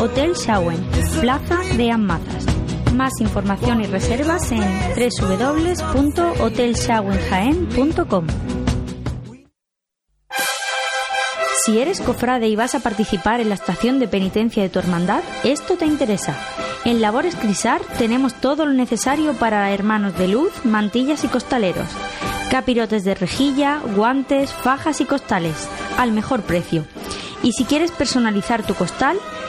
Hotel Shawen, Plaza de Amazas. Más información y reservas en www.hotelshawenjaen.com. Si eres cofrade y vas a participar en la estación de penitencia de tu hermandad, esto te interesa. En Labores Crisar tenemos todo lo necesario para hermanos de luz, mantillas y costaleros. Capirotes de rejilla, guantes, fajas y costales, al mejor precio. Y si quieres personalizar tu costal,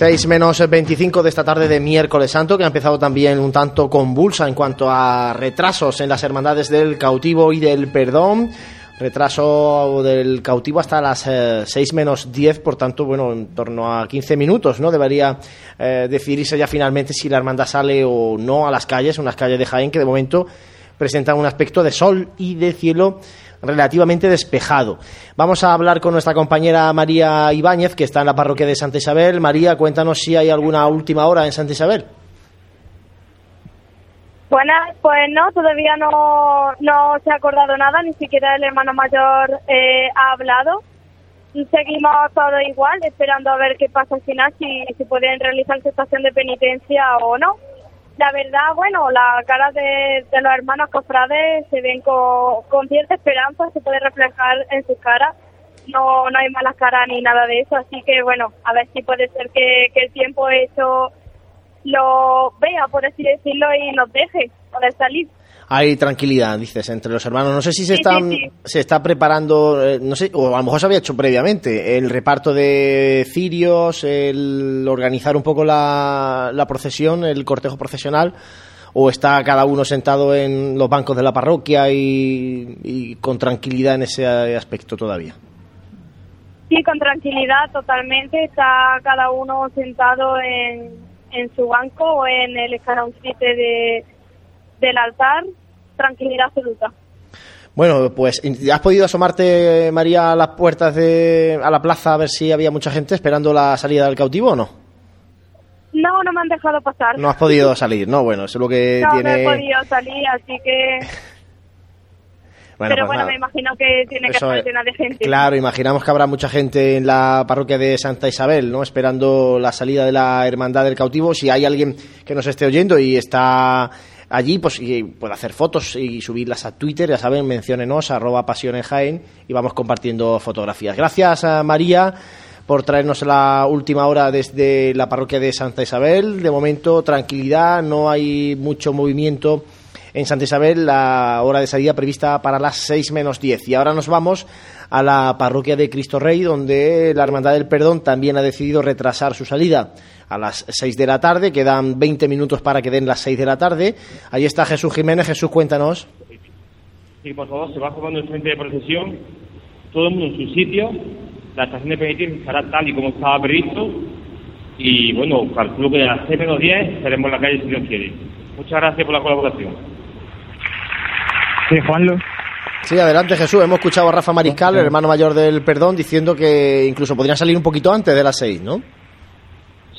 6 menos 25 de esta tarde de miércoles santo, que ha empezado también un tanto convulsa en cuanto a retrasos en las hermandades del cautivo y del perdón. Retraso del cautivo hasta las 6 eh, menos 10, por tanto, bueno, en torno a 15 minutos, ¿no? Debería eh, decidirse ya finalmente si la hermandad sale o no a las calles, unas calles de Jaén que de momento presentan un aspecto de sol y de cielo relativamente despejado. Vamos a hablar con nuestra compañera María Ibáñez, que está en la parroquia de Santa Isabel. María, cuéntanos si hay alguna última hora en Santa Isabel. Bueno, pues no, todavía no, no se ha acordado nada, ni siquiera el hermano mayor eh, ha hablado. Seguimos todo igual, esperando a ver qué pasa al final, si, si pueden realizar su estación de penitencia o no la verdad, bueno, la cara de, los hermanos cofrades se ven con, cierta esperanza, se puede reflejar en sus caras. No, no hay malas caras ni nada de eso, así que bueno, a ver si puede ser que, que el tiempo hecho lo vea, por así decirlo, y nos deje poder salir hay tranquilidad, dices, entre los hermanos. No sé si se están se está preparando, eh, no sé, o a lo mejor se había hecho previamente, el reparto de cirios, el organizar un poco la, la procesión, el cortejo procesional, o está cada uno sentado en los bancos de la parroquia y, y con tranquilidad en ese aspecto todavía. Sí, con tranquilidad totalmente. Está cada uno sentado en, en su banco o en el escaloncito de, del altar tranquilidad absoluta. Bueno, pues ¿has podido asomarte, María, a las puertas de a la plaza a ver si había mucha gente esperando la salida del cautivo o no? No, no me han dejado pasar. No has podido salir, no, bueno, eso es lo que no, tiene... No, he podido salir, así que... Pero pues bueno, me imagino que tiene que estar llena de gente. Claro, imaginamos que habrá mucha gente en la parroquia de Santa Isabel, ¿no? Esperando la salida de la Hermandad del Cautivo. Si hay alguien que nos esté oyendo y está allí pues puede hacer fotos y subirlas a Twitter, ya saben, menciónenos, arroba pasiones y vamos compartiendo fotografías. Gracias a María por traernos la última hora desde la parroquia de Santa Isabel. De momento, tranquilidad, no hay mucho movimiento en Santa Isabel, la hora de salida prevista para las 6 menos 10. Y ahora nos vamos a la parroquia de Cristo Rey, donde la Hermandad del Perdón también ha decidido retrasar su salida a las 6 de la tarde. Quedan 20 minutos para que den las 6 de la tarde. Ahí está Jesús Jiménez. Jesús, cuéntanos. Sí, por favor, se va formando el frente de procesión, todo el mundo en su sitio. La estación de penitencia estará tal y como estaba previsto. Y bueno, calculo que a las 6 menos 10 estaremos en la calle si Dios quiere. Muchas gracias por la colaboración. Sí, Juanlo. Sí, adelante Jesús. Hemos escuchado a Rafa Mariscal, el hermano mayor del Perdón, diciendo que incluso podrían salir un poquito antes de las 6, ¿no?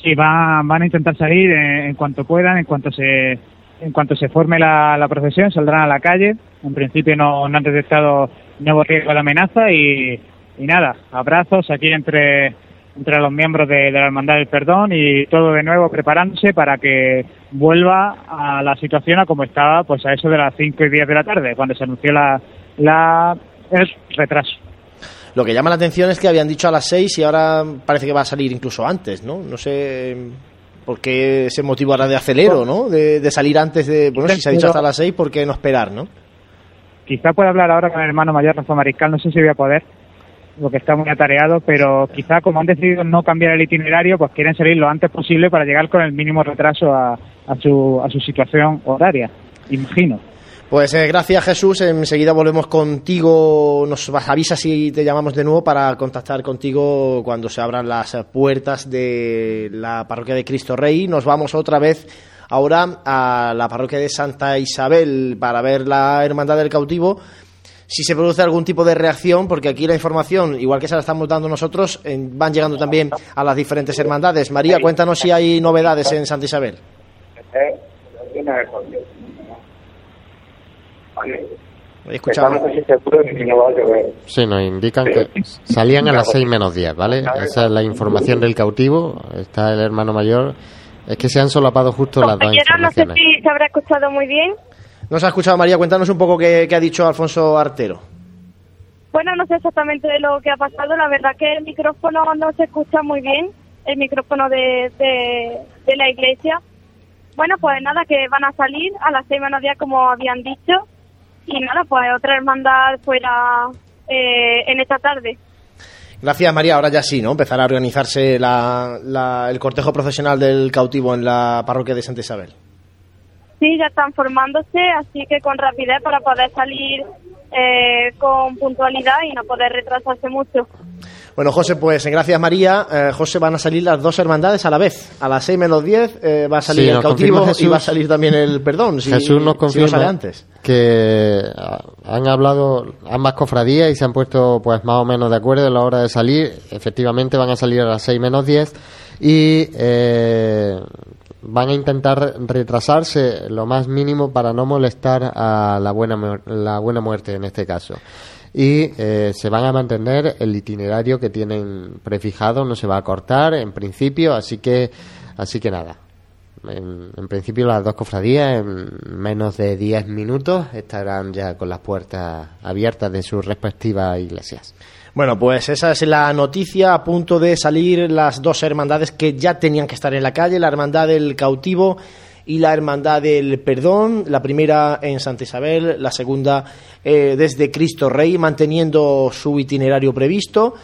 Sí, van, van a intentar salir en, cuanto puedan, en cuanto se en cuanto se forme la, la procesión, saldrán a la calle. En principio no, no han detectado nuevo riesgo de amenaza y, y nada, abrazos aquí entre, entre los miembros de, la Hermandad del Perdón y todo de nuevo preparándose para que vuelva a la situación a como estaba pues a eso de las 5 y 10 de la tarde, cuando se anunció la, la, el retraso. Lo que llama la atención es que habían dicho a las 6 y ahora parece que va a salir incluso antes, ¿no? No sé por qué ese motivo ahora de acelero, ¿no? De, salir antes de... Bueno, si se ha dicho hasta las 6, ¿por qué no esperar, no? Quizá pueda hablar ahora con el hermano mayor Rafa Mariscal, no sé si voy a poder, porque está muy atareado, pero quizá como han decidido no cambiar el itinerario, pues quieren salir lo antes posible para llegar con el mínimo retraso a, a, su, a su situación horaria, imagino. Pues eh, gracias Jesús, enseguida volvemos contigo, nos avisa si te llamamos de nuevo para contactar contigo cuando se abran las puertas de la parroquia de Cristo Rey. Nos vamos otra vez ahora a la parroquia de Santa Isabel para ver la Hermandad del Cautivo. Si se produce algún tipo de reacción, porque aquí la información, igual que se la estamos dando nosotros, van llegando también a las diferentes hermandades. María, cuéntanos si hay novedades en Santa Isabel. Escuchamos. Sí, nos indican que salían a las 6 menos 10, ¿vale? Esa es la información del cautivo. Está el hermano mayor. Es que se han solapado justo las dos informaciones. No sé si se habrá escuchado muy bien. No se ha escuchado, María. Cuéntanos un poco qué, ha dicho Alfonso Artero. Bueno, no sé exactamente lo que ha pasado. La verdad que el micrófono no se escucha muy bien, el micrófono de, de, la iglesia. Bueno, pues nada, que van a salir a las seis menos 10 como habían dicho y nada, pues otra hermandad fuera eh, en esta tarde. Gracias, María. Ahora ya sí, ¿no? Empezará a organizarse la- la- el cortejo procesional del cautivo en la parroquia de Santa Isabel. Sí, ya están formándose, así que con rapidez para poder salir eh, con puntualidad y no poder retrasarse mucho. Bueno, José, pues gracias, María. Eh, José, van a salir las dos hermandades a la vez. A las 6 menos 10 eh, va a salir Sí, el cautivo y va a salir también el perdón. Si, Jesús nos si confirma no sale antes. que ah, han hablado ambas cofradías y se han puesto pues más o menos de acuerdo en la hora de salir. Efectivamente van a salir a las 6 menos 10 y eh, van a intentar retrasarse lo más mínimo para no molestar a la buena, la buena muerte en este caso. Y eh, se van a mantener el itinerario que tienen prefijado, no se va a cortar en principio, así que, así que nada. En, en principio las dos cofradías en menos de 10 minutos estarán ya con las puertas abiertas de sus respectivas iglesias. Bueno, pues esa es la noticia. A punto de salir las dos hermandades que ya tenían que estar en la calle: la Hermandad del Cautivo y la Hermandad del Perdón. La primera en Santa Isabel, la segunda eh, desde Cristo Rey, manteniendo su itinerario previsto.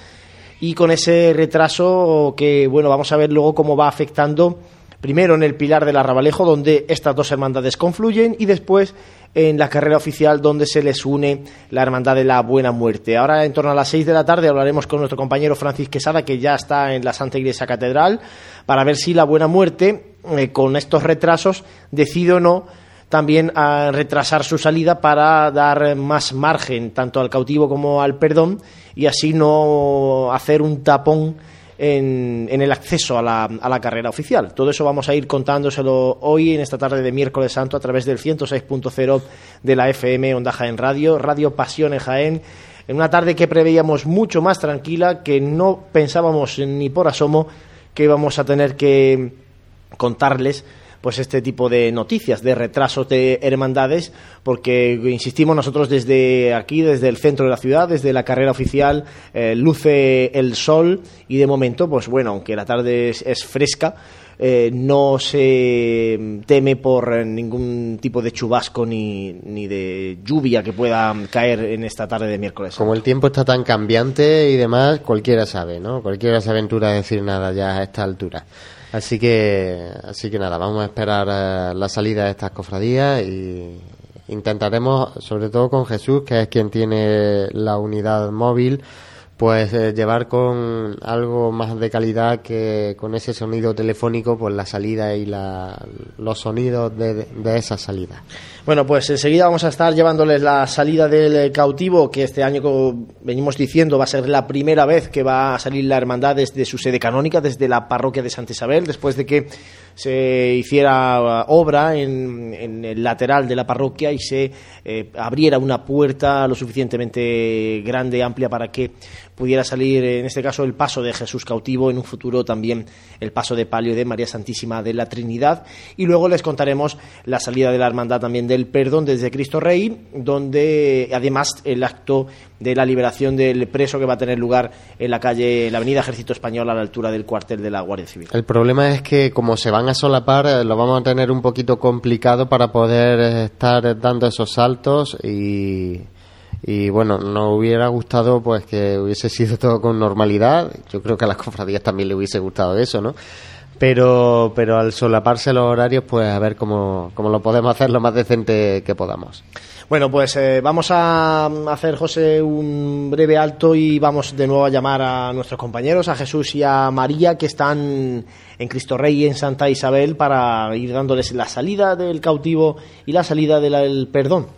Y con ese retraso que, bueno, vamos a ver luego cómo va afectando. Primero en el Pilar del Arrabalejo, donde estas dos hermandades confluyen, y después en la carrera oficial, donde se les une la Hermandad de la Buena Muerte. Ahora, en torno a las 6 de la tarde, hablaremos con nuestro compañero Francis Quesada, que ya está en la Santa Iglesia Catedral, para ver si la Buena Muerte, eh, con estos retrasos, decide o no también a retrasar su salida para dar más margen tanto al cautivo como al perdón y así no hacer un tapón en, en el acceso a la, a la carrera oficial. Todo eso vamos a ir contándoselo hoy en esta tarde de miércoles santo a través del 106.0 de la FM Onda Jaén Radio, Radio Pasión en Jaén, en una tarde que preveíamos mucho más tranquila, que no pensábamos ni por asomo que íbamos a tener que contarles pues este tipo de noticias de retrasos de hermandades porque insistimos nosotros desde aquí desde el centro de la ciudad desde la carrera oficial eh, luce el sol y de momento pues bueno aunque la tarde es, es fresca eh, no se teme por ningún tipo de chubasco ni, ni de lluvia que pueda caer en esta tarde de miércoles Como el tiempo está tan cambiante y demás, cualquiera sabe, ¿no? Cualquiera se aventura a decir nada ya a esta altura. Así que, así que nada, vamos a esperar eh, la salida de estas cofradías y intentaremos, sobre todo con Jesús, que es quien tiene la unidad móvil, pues eh, llevar con algo más de calidad que con ese sonido telefónico, pues la salida y la, los sonidos de, de esa salida. Bueno, pues enseguida vamos a estar llevándoles la salida del cautivo, que este año, como venimos diciendo, va a ser la primera vez que va a salir la hermandad desde su sede canónica, desde la parroquia de Santa Isabel, después de que se hiciera uh, obra en, en el lateral de la parroquia y se eh, abriera una puerta lo suficientemente grande, amplia, para que pudiera salir, en este caso, el paso de Jesús cautivo, en un futuro también el paso de palio de María Santísima de la Trinidad. Y luego les contaremos la salida de la hermandad también del perdón desde Cristo Rey, donde además el acto de la liberación del preso que va a tener lugar en la calle, la avenida Ejército Español, a la altura del cuartel de la Guardia Civil. El problema es que como se van a solapar, eh, lo vamos a tener un poquito complicado para poder eh, estar dando esos saltos y, y bueno, nos hubiera gustado pues que hubiese sido todo con normalidad. Yo creo que a las cofradías también le hubiese gustado eso, ¿no? Pero, pero al solaparse los horarios, pues a ver cómo, cómo lo podemos hacer lo más decente que podamos. Bueno, pues eh, vamos a hacer, José, un breve alto y vamos de nuevo a llamar a nuestros compañeros, a Jesús y a María, que están en Cristo Rey y en Santa Isabel, para ir dándoles la salida del cautivo y la salida del perdón.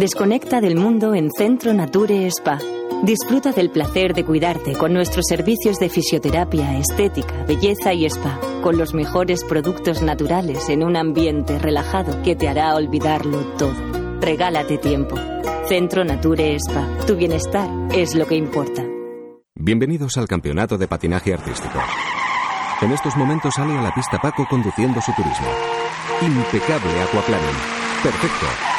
Desconecta del mundo en Centro Nature Spa. Disfruta del placer de cuidarte con nuestros servicios de fisioterapia, estética, belleza y spa, con los mejores productos naturales en un ambiente relajado que te hará olvidarlo todo. Regálate tiempo. Centro Nature Spa. Tu bienestar es lo que importa. Bienvenidos al Campeonato de Patinaje Artístico. En estos momentos sale a la pista Paco conduciendo su turismo. Impecable aquaplaning. Perfecto.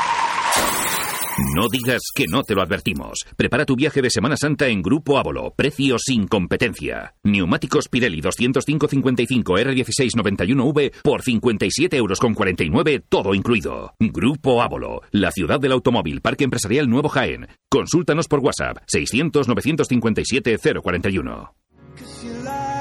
No digas que no te lo advertimos. Prepara tu viaje de Semana Santa en Grupo Ávolo. Precio sin competencia. Neumáticos Pirelli 205-55 R1691V por 57 euros con 49, todo incluido. Grupo Ávolo, la ciudad del automóvil, Parque Empresarial Nuevo Jaén. Consúltanos por WhatsApp 600-957-041.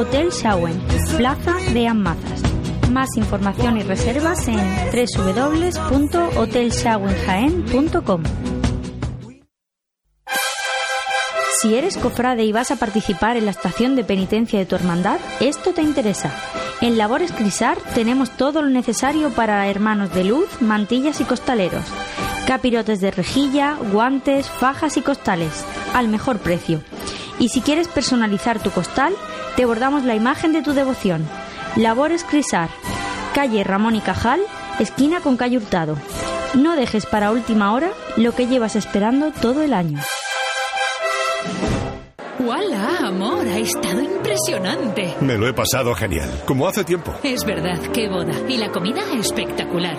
Hotel Shawen, Plaza de Amazas. Más información y reservas en www.hotelshawenjaen.com. Si eres cofrade y vas a participar en la estación de penitencia de tu hermandad, esto te interesa. En Labores Crisar tenemos todo lo necesario para hermanos de luz, mantillas y costaleros. Capirotes de rejilla, guantes, fajas y costales, al mejor precio. Y si quieres personalizar tu costal, te bordamos la imagen de tu devoción. Labores Crisar, calle Ramón y Cajal, esquina con calle Hurtado. No dejes para última hora lo que llevas esperando todo el año. ¡Hola, amor! Ha estado impresionante. Me lo he pasado genial, como hace tiempo. Es verdad, qué boda. Y la comida espectacular.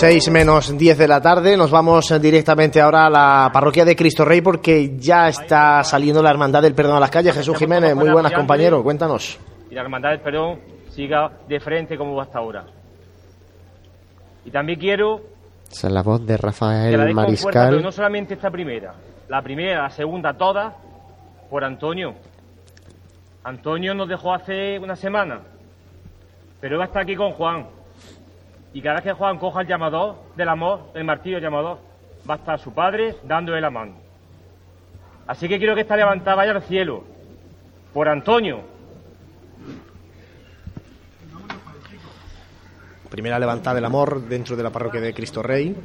6 menos 10 de la tarde. Nos vamos directamente ahora a la parroquia de Cristo Rey porque ya está saliendo la Hermandad del Perdón a las calles. Jesús Jiménez, muy buenas compañeros, cuéntanos. Y la Hermandad del Perdón siga de frente como va hasta ahora. Y también quiero Esa es la voz de que la Rafael fuerza, Mariscal. pero no solamente esta primera, la primera, la segunda, todas, por Antonio. Antonio nos dejó hace una semana, pero va a estar aquí con Juan. Y cada vez que Juan coja el llamador del amor, el martillo llamador, va a estar su padre dándole la mano. Así que quiero que esta levantada vaya al cielo, por Antonio, Primera levantada del amor dentro de la parroquia de Cristo Rey.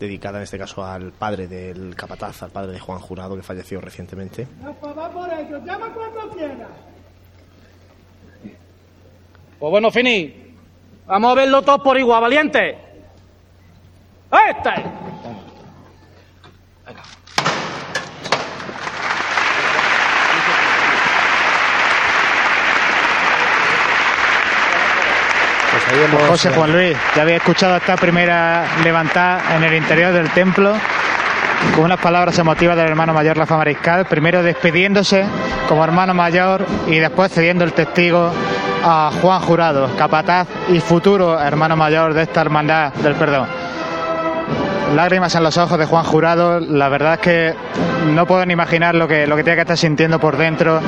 Dedicada en este caso al padre del capataz, al padre de Juan Jurado, que falleció recientemente. Va por llama cuando quieras. Pues bueno, Fini, vamos a verlo todos por igual, valiente. ¡Este! Pues ahí hemos- José Juan Luis, ya había escuchado esta primera levantada en el interior del templo con unas palabras emotivas del hermano mayor Rafa Mariscal, primero despidiéndose como hermano mayor y después cediendo el testigo a Juan Jurado, capataz y futuro hermano mayor de esta hermandad del perdón. Lágrimas en los ojos de Juan Jurado, la verdad es que no puedo ni imaginar lo que, lo que tiene que estar sintiendo por dentro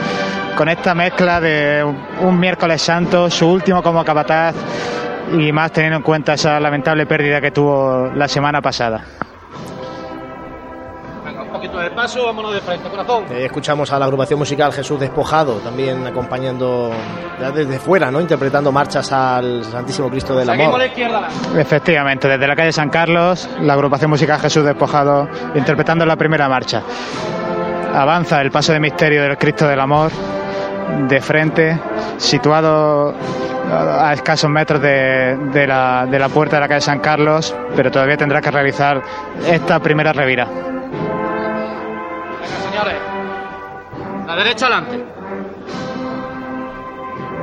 con esta mezcla de un miércoles santo, su último como capataz y más teniendo en cuenta esa lamentable pérdida que tuvo la semana pasada. Paso, vámonos de frente, corazón. Eh, escuchamos a la agrupación musical Jesús Despojado, también acompañando desde fuera, ¿no? Interpretando marchas al Santísimo Cristo del Seguimos a Amor. la izquierda. Efectivamente, desde la calle San Carlos, la agrupación musical Jesús Despojado interpretando la primera marcha. Avanza el paso de misterio del Cristo del Amor de frente, situado a escasos metros de, de la, de la puerta de la calle San Carlos, pero todavía tendrá que realizar esta primera revira. La derecha adelante.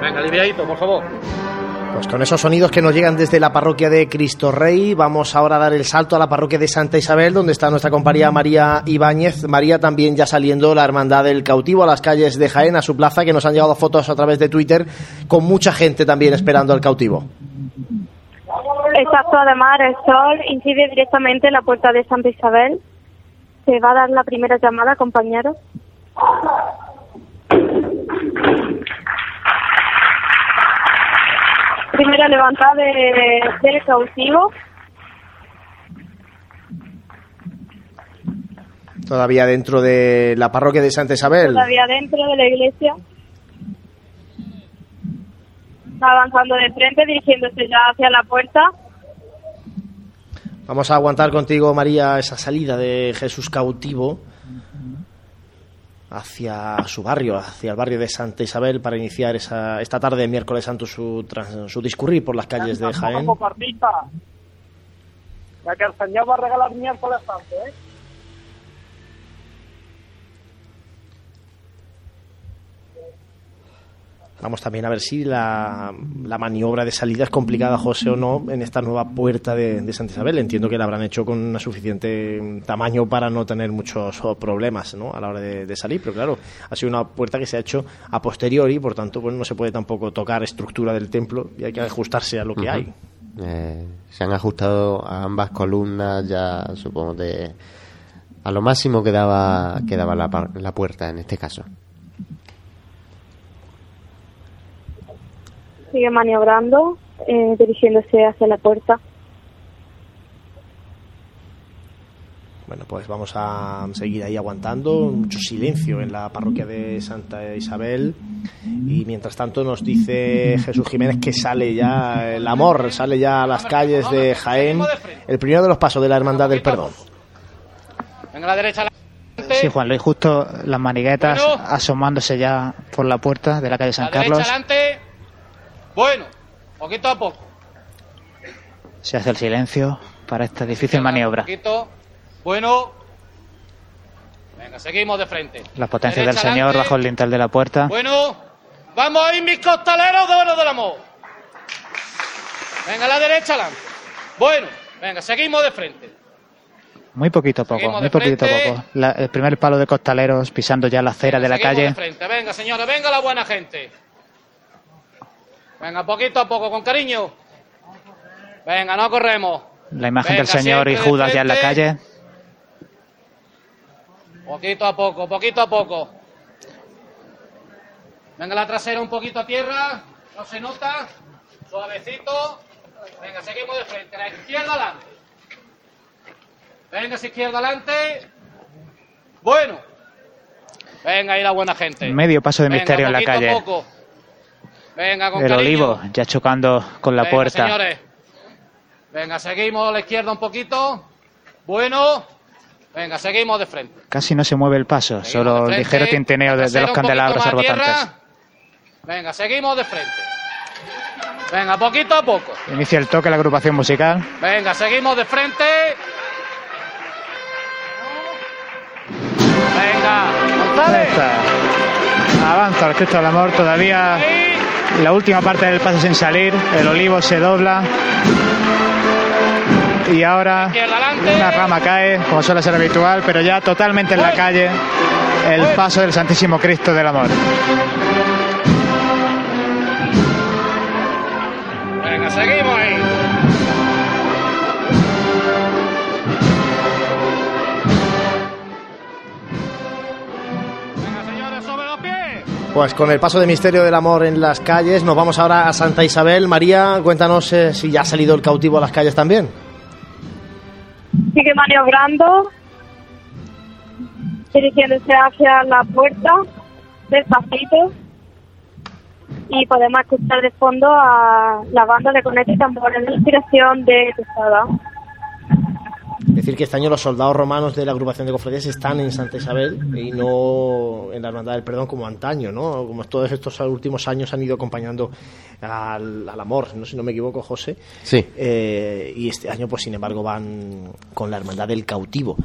Venga, aliviadito, por favor. Pues con esos sonidos que nos llegan desde la parroquia de Cristo Rey, vamos ahora a dar el salto a la parroquia de Santa Isabel, donde está nuestra compañera María Ibáñez. María también ya saliendo la Hermandad del Cautivo a las calles de Jaén, a su plaza, que nos han llegado fotos a través de Twitter, con mucha gente también esperando al cautivo. Exacto, además el sol incide directamente en la puerta de Santa Isabel. Se va a dar la primera llamada, compañeros. Primera levantada de, del cautivo. Todavía dentro de la parroquia de Santa Isabel. todavía dentro de la iglesia. Va avanzando de frente, dirigiéndose ya hacia la puerta. Vamos a aguantar contigo, María, esa salida de Jesús cautivo hacia su barrio, hacia el barrio de Santa Isabel, para iniciar esa, esta tarde de miércoles santo su, trans- su discurrir por las calles de Jaén. Ya que el señor va a regalar miércoles santo, ¿eh? Vamos también a ver si la, la maniobra de salida es complicada, José, o no, en esta nueva puerta de, de Santa Isabel. Entiendo que la habrán hecho con un suficiente tamaño para no tener muchos oh, problemas ¿no? a la hora de, de salir, pero claro, ha sido una puerta que se ha hecho a posteriori, por tanto, pues no se puede tampoco tocar estructura del templo y hay que ajustarse a lo que hay. Eh, se han ajustado a ambas columnas, ya supongo de a lo máximo que daba, que daba la, la puerta en este caso. Sigue maniobrando, eh, dirigiéndose hacia la puerta. Bueno, pues vamos a seguir ahí aguantando. Mucho silencio en la parroquia de Santa Isabel. Y mientras tanto nos dice Jesús Jiménez que sale ya el amor, sale ya a las calles de Jaén. El primero de los pasos de la Hermandad del Perdón. Venga, a la derecha adelante. Sí, Juan Luis, justo las maniguetas Bueno. asomándose ya por la puerta de la calle San La derecha Carlos. Bueno, poquito a poco. Se hace el silencio para esta difícil maniobra. Poquito. Bueno. Venga, seguimos de frente. Las potencias del Señor adelante. bajo el lintel de la puerta. Bueno. Vamos a ir mis costaleros de oro del amor. Venga, a la derecha adelante. Bueno, venga, seguimos de frente. Muy poquito a poco, Seguimos muy poquito a poco. La- el primer palo de costaleros pisando ya la acera de la calle. de frente. Venga, señores, venga la buena gente. Venga, poquito a poco, con cariño. Venga, no corremos. La imagen del Señor y Judas ya en la calle. Poquito a poco, poquito a poco. Venga la trasera un poquito a tierra. No se nota. Suavecito. Venga, seguimos de frente. La izquierda adelante. Venga, esa izquierda adelante. Bueno. Venga, ahí la buena gente. Medio paso de Venga, misterio en la calle. poco. Venga, con El cariño. olivo ya chocando con la Venga, puerta. señores. Venga, seguimos a la izquierda un poquito. Bueno. Venga, seguimos de frente. Casi no se mueve el paso, solo frente. ligero tintineo de, los candelabros más a tierra. orbotantes. Venga, seguimos de frente. Venga, poquito a poco. Inicia el toque la agrupación musical. Venga, seguimos de frente. Venga, González. Avanza el Cristo del Amor todavía. La última parte del paso sin salir. El olivo se dobla. Y ahora una rama cae, como suele ser habitual, pero ya totalmente en la calle. El paso del Santísimo Cristo del Amor. Venga, seguimos ahí. Pues con el paso de misterio del amor en las calles, nos vamos ahora a Santa Isabel. María, cuéntanos eh, si ya ha salido el cautivo a las calles también. Sigue maniobrando, dirigiéndose hacia la puerta, despacito. Y podemos escuchar de fondo a la banda de Conete y Tambores de inspiración de Quesada. Decir que este año los soldados romanos de la agrupación de cofradías están en Santa Isabel y no en la Hermandad del Perdón como antaño, ¿no? Como todos estos últimos años han ido acompañando al, al amor, ¿no? si no me equivoco, José. Sí. Eh, y este año, pues sin embargo, van con la Hermandad del Cautivo.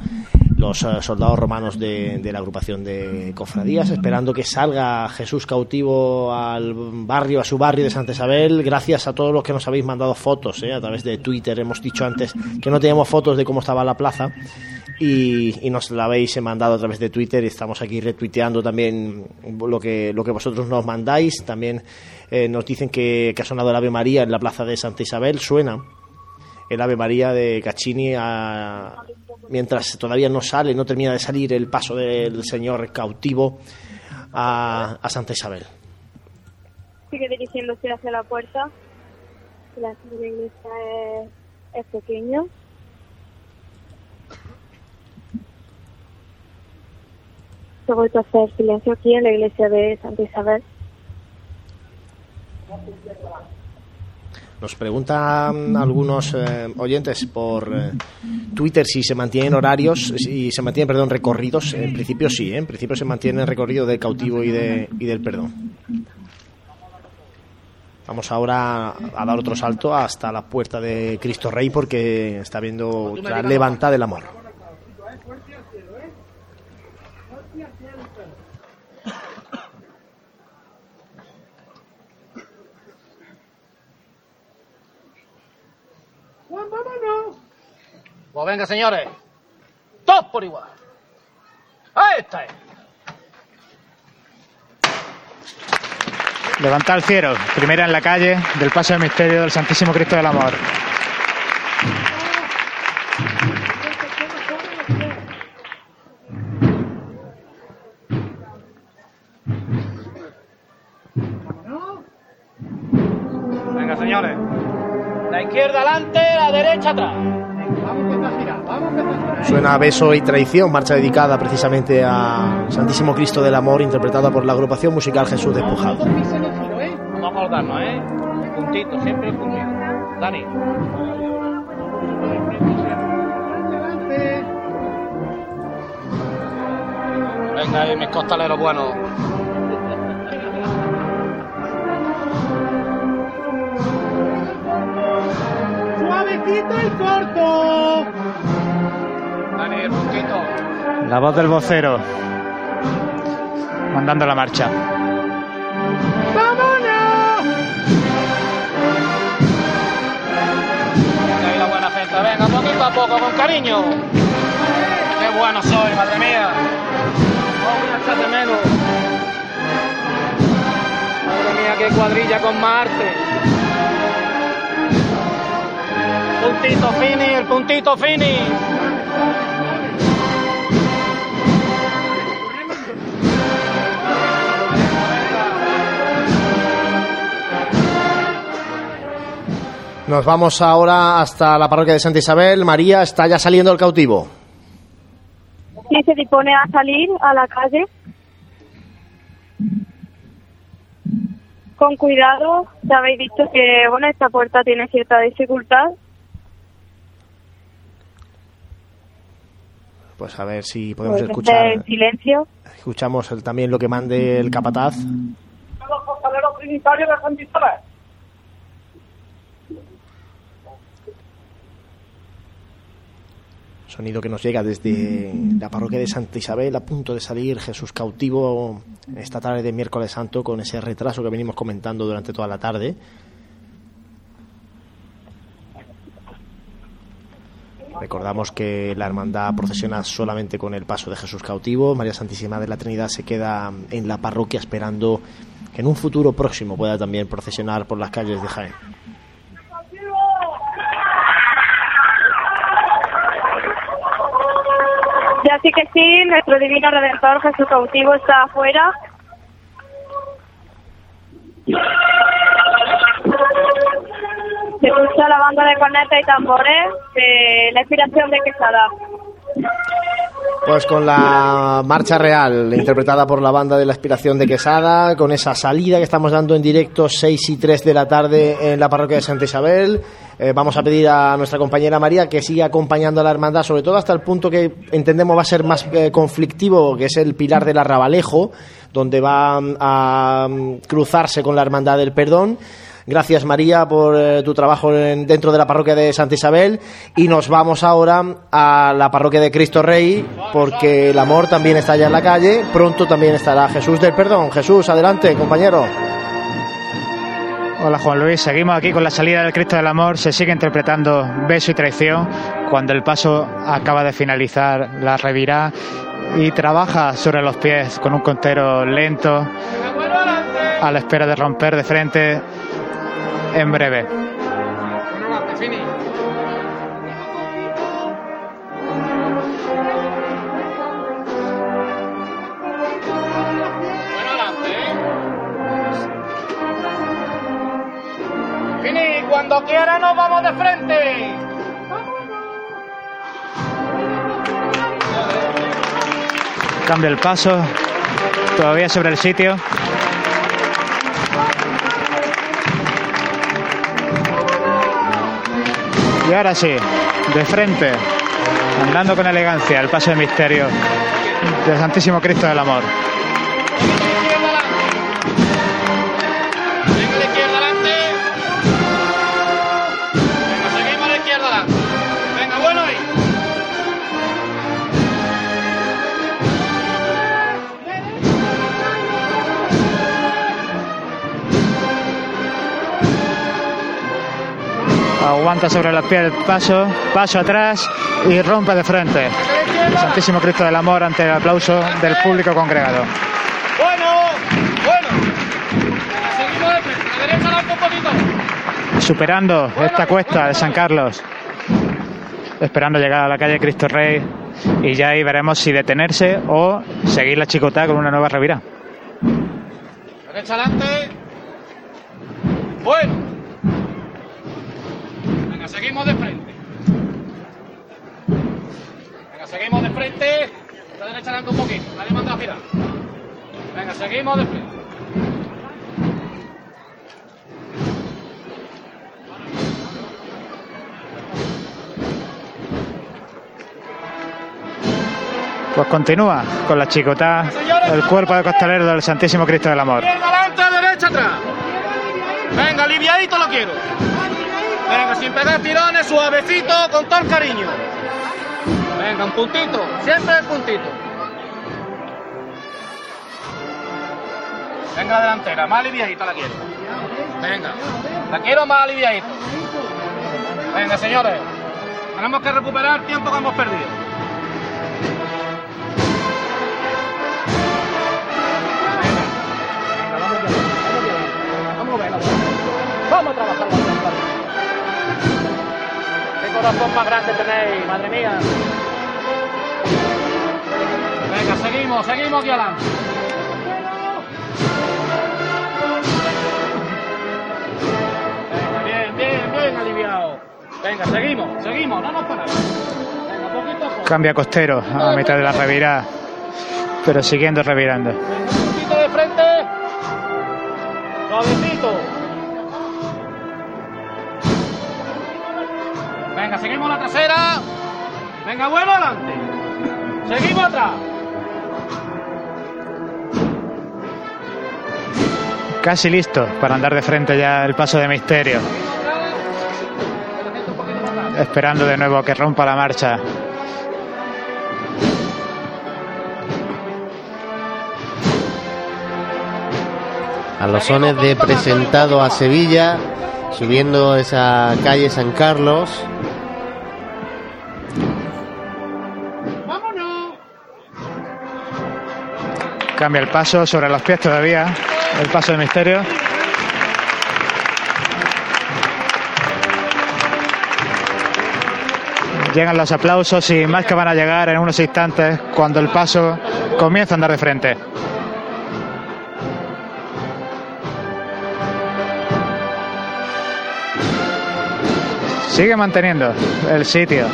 Los eh, soldados romanos de, de la agrupación de cofradías, esperando que salga Jesús cautivo al barrio, a su barrio de Santa Isabel. Gracias a todos los que nos habéis mandado fotos eh, a través de Twitter. Hemos dicho antes que no teníamos fotos de cómo estaba la plaza y, y nos la habéis mandado a través de Twitter. y Estamos aquí retuiteando también lo que, lo que vosotros nos mandáis. También eh, nos dicen que, ha sonado el Ave María en la plaza de Santa Isabel. Suena el Ave María de Caccini a- mientras todavía no sale, no termina de salir el paso del Señor cautivo a, Santa Isabel. Sigue dirigiéndose hacia la puerta. La iglesia es, es pequeño. Se ha a hacer silencio aquí en la iglesia de Santa Isabel. Nos preguntan algunos eh, oyentes por eh, Twitter si se mantienen horarios, si se mantienen, perdón, recorridos. En principio sí, ¿eh? en principio se mantiene el recorrido del cautivo y, de, y del perdón. Vamos ahora a dar otro salto hasta la puerta de Cristo Rey porque está viendo otra levanta del amor. Pues venga, señores. Todos por igual. Ahí está. Levanta el cielo, primera en la calle del paso del misterio del Santísimo Cristo del Amor. Venga, señores. La izquierda adelante, la derecha atrás. Suena Beso y Traición, marcha dedicada precisamente a Santísimo Cristo del Amor, interpretada por la agrupación musical Jesús Despojado. Vamos a colgarnos, ¿eh? Puntito, siempre puntito. Dani. Venga ahí, mis costaleros buenos. Suavecito y corto. La voz del vocero. Mandando la marcha. ¡Vámonos! Venga, la buena gente. Venga, poquito a poco, con cariño. ¡Qué bueno soy, madre mía! ¡Oh, voy a echar de menos! Madre mía, qué cuadrilla con Marte. Puntito fini, el puntito fini. Nos vamos ahora hasta la parroquia de Santa Isabel. María, está ya saliendo el cautivo. Sí, se dispone a salir a la calle. Con cuidado, ya habéis visto que bueno esta puerta tiene cierta dificultad. Pues a ver si podemos Pues, escuchar. en silencio. Escuchamos el- también lo que mande el capataz. Los costaleros trinitarios de Santa Isabel. Sonido que nos llega desde la parroquia de Santa Isabel, a punto de salir Jesús cautivo esta tarde de miércoles santo con ese retraso que venimos comentando durante toda la tarde. Recordamos que la hermandad procesiona solamente con el paso de Jesús cautivo. María Santísima de la Trinidad se queda en la parroquia esperando que en un futuro próximo pueda también procesionar por las calles de Jaén. Ya sí que sí, nuestro divino redentor Jesús cautivo está afuera. Se escucha la banda de cornetas y tambores de la inspiración de Quesada. Pues con la marcha real, interpretada por la banda de la aspiración de Quesada, con esa salida que estamos dando en directo 6 y 3 de la tarde en la parroquia de Santa Isabel. Eh, vamos a pedir a nuestra compañera María que siga acompañando a la hermandad, sobre todo hasta el punto que entendemos va a ser más eh, conflictivo, que es el pilar del Arrabalejo, donde va mm, a mm, cruzarse con la hermandad del perdón. Gracias María por eh, tu trabajo en- dentro de la parroquia de Santa Isabel y nos vamos ahora a la parroquia de Cristo Rey porque el amor también está allá en la calle, pronto también estará Jesús del Perdón. Jesús, adelante compañero. Hola Juan Luis, seguimos aquí con la salida del Cristo del Amor, se sigue interpretando beso y traición cuando el paso acaba de finalizar la revirá y trabaja sobre los pies con un contero lento a la espera de romper de frente en breve. Cuando quiera nos vamos de frente. Cambia el paso, todavía sobre el sitio. Y ahora sí, de frente, andando con elegancia, el paso de misterio del Santísimo Cristo del Amor. Aguanta sobre los pies el paso, paso atrás y rompe de frente. El Santísimo Cristo del Amor ante el aplauso del público congregado. Bueno, bueno. Seguimos de derecha un poquito. Superando esta cuesta de San Carlos, esperando llegar a la calle Cristo Rey y ya ahí veremos si detenerse o seguir la chicota con una nueva revirá. Derecha adelante. Bueno. Venga, seguimos de frente. Venga, seguimos de frente. La derecha un poquito. Nadie manda a girar. Venga, seguimos de frente. Pues continúa con la chicota el cuerpo de costalero del Santísimo Cristo del Amor. Izquierda adelante, derecha atrás. Venga, aliviadito lo quiero. Venga, sin pegar tirones, suavecito, con todo el cariño. Venga, un puntito, siempre el puntito. Venga, delantera, más aliviadita la quiero. Venga, la quiero más aliviadita. Venga, señores. Tenemos que recuperar el tiempo que hemos perdido. Vamos a ver, vamos a trabajar corazón más grande tenéis, madre mía. Venga, seguimos, seguimos adelante. Venga, bien, bien, bien aliviado. Venga, seguimos, seguimos, no nos paramos. Venga, poquito a poco. Cambia costero a mitad de la revirada, pero siguiendo revirando. Un poquito de frente. Suavecito. Venga, seguimos la trasera. Venga, bueno, adelante. Seguimos atrás. Casi listo para andar de frente ya el paso de misterio. Esperando de nuevo que rompa la marcha. A los sones de presentado a Sevilla, subiendo esa calle San Carlos. Cambia el paso sobre los pies todavía. El paso de misterio. Llegan los aplausos y más que van a llegar en unos instantes cuando el paso comienza a andar de frente. Sigue manteniendo el sitio.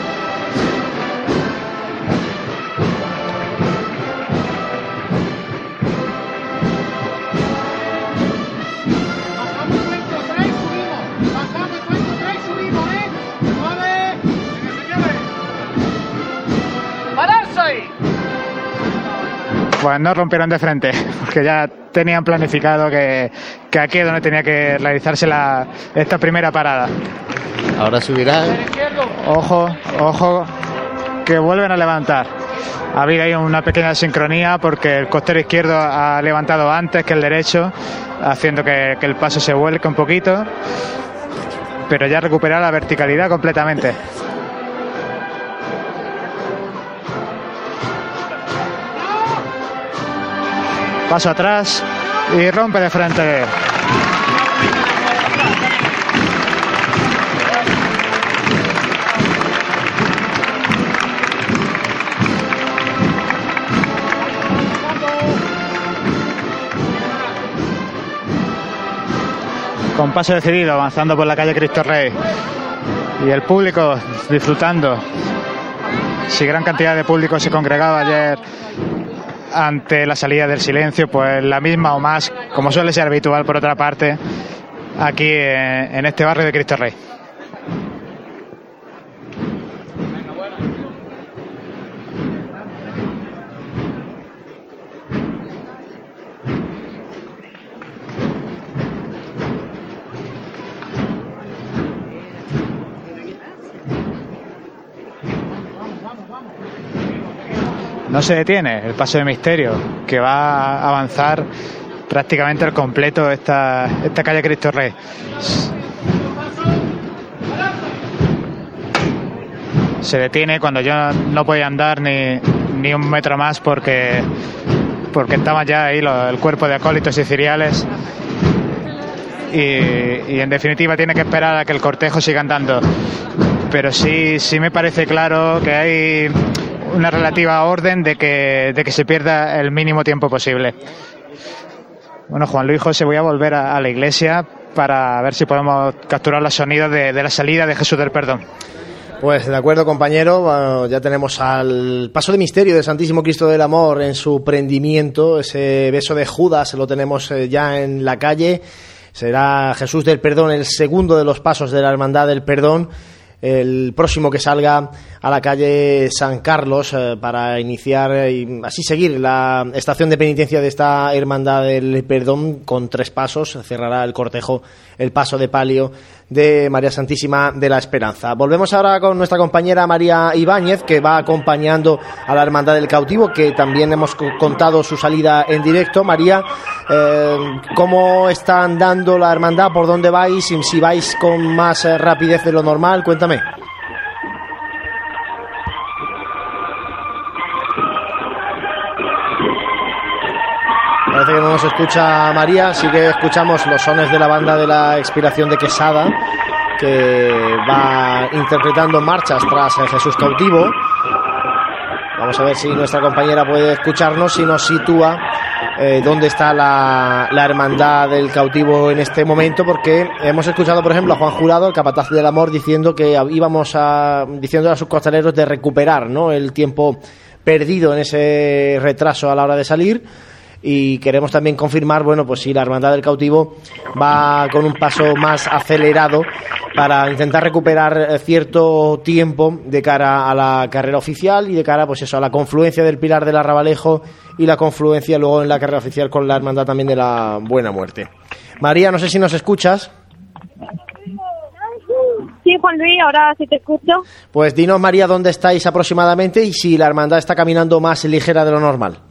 Pues no rompieron de frente, porque ya tenían planificado que, que aquí es donde tenía que realizarse la, esta primera parada. Ahora subirán. Ojo, ojo, que vuelven a levantar. Ha habido ahí una pequeña sincronía porque el costero izquierdo ha levantado antes que el derecho, haciendo que, que el paso se vuelque un poquito, pero ya recupera la verticalidad completamente. Paso atrás y rompe de frente. Con paso decidido, avanzando por la calle Cristo Rey. Y el público disfrutando. Si gran cantidad de público se congregaba ayer ante la salida del silencio, pues la misma o más, como suele ser habitual por otra parte, aquí en este barrio de Cristo Rey. No se detiene el paso de misterio, que va a avanzar prácticamente al completo esta, esta calle Cristo Rey. Se detiene cuando yo no podía andar ni, ni un metro más porque, porque estaba ya ahí el cuerpo de acólitos y ciriales. Y, y en definitiva tiene que esperar a que el cortejo siga andando. Pero sí, sí me parece claro que hay una relativa orden de que, de que se pierda el mínimo tiempo posible. Bueno, Juan Luis José, voy a volver a, la iglesia para ver si podemos capturar los sonidos de, la salida de Jesús del Perdón. Pues de acuerdo, compañero. Ya tenemos al paso de misterio de Santísimo Cristo del Amor en su prendimiento. Ese beso de Judas lo tenemos eh, ya en la calle. Será Jesús del Perdón el segundo de los pasos de la Hermandad del Perdón. El próximo que salga a la calle San Carlos eh, para iniciar eh, y así seguir la estación de penitencia de esta Hermandad del Perdón con tres pasos. Cerrará el cortejo el paso de palio de María Santísima de la Esperanza. Volvemos ahora con nuestra compañera María Ibáñez, que va acompañando a la Hermandad del Cautivo, que también hemos co- contado su salida en directo. María, eh, ¿cómo está andando la Hermandad? ¿Por dónde vais? Si vais con más eh, rapidez de lo normal, cuéntame. No nos escucha María, sí que escuchamos los sones de la banda de la expiración de Quesada, que va interpretando marchas tras Jesús cautivo. Vamos a ver si nuestra compañera puede escucharnos y nos sitúa eh, dónde está la, la, hermandad del cautivo en este momento, porque hemos escuchado, por ejemplo, a Juan Jurado, el capataz del amor, diciendo que íbamos a, diciendo a sus costaleros de recuperar ¿no? el tiempo perdido en ese retraso a la hora de salir y queremos también confirmar, bueno, pues si la Hermandad del Cautivo va con un paso más acelerado para intentar recuperar eh, cierto tiempo de cara a la carrera oficial y de cara, pues eso, a la confluencia del Pilar del Arrabalejo y la confluencia luego en la carrera oficial con la Hermandad también de la Buena Muerte. María, no sé si nos escuchas. Sí, Juan Luis, ahora sí te escucho. Pues dinos, María, dónde estáis aproximadamente y si la hermandad está caminando más ligera de lo normal.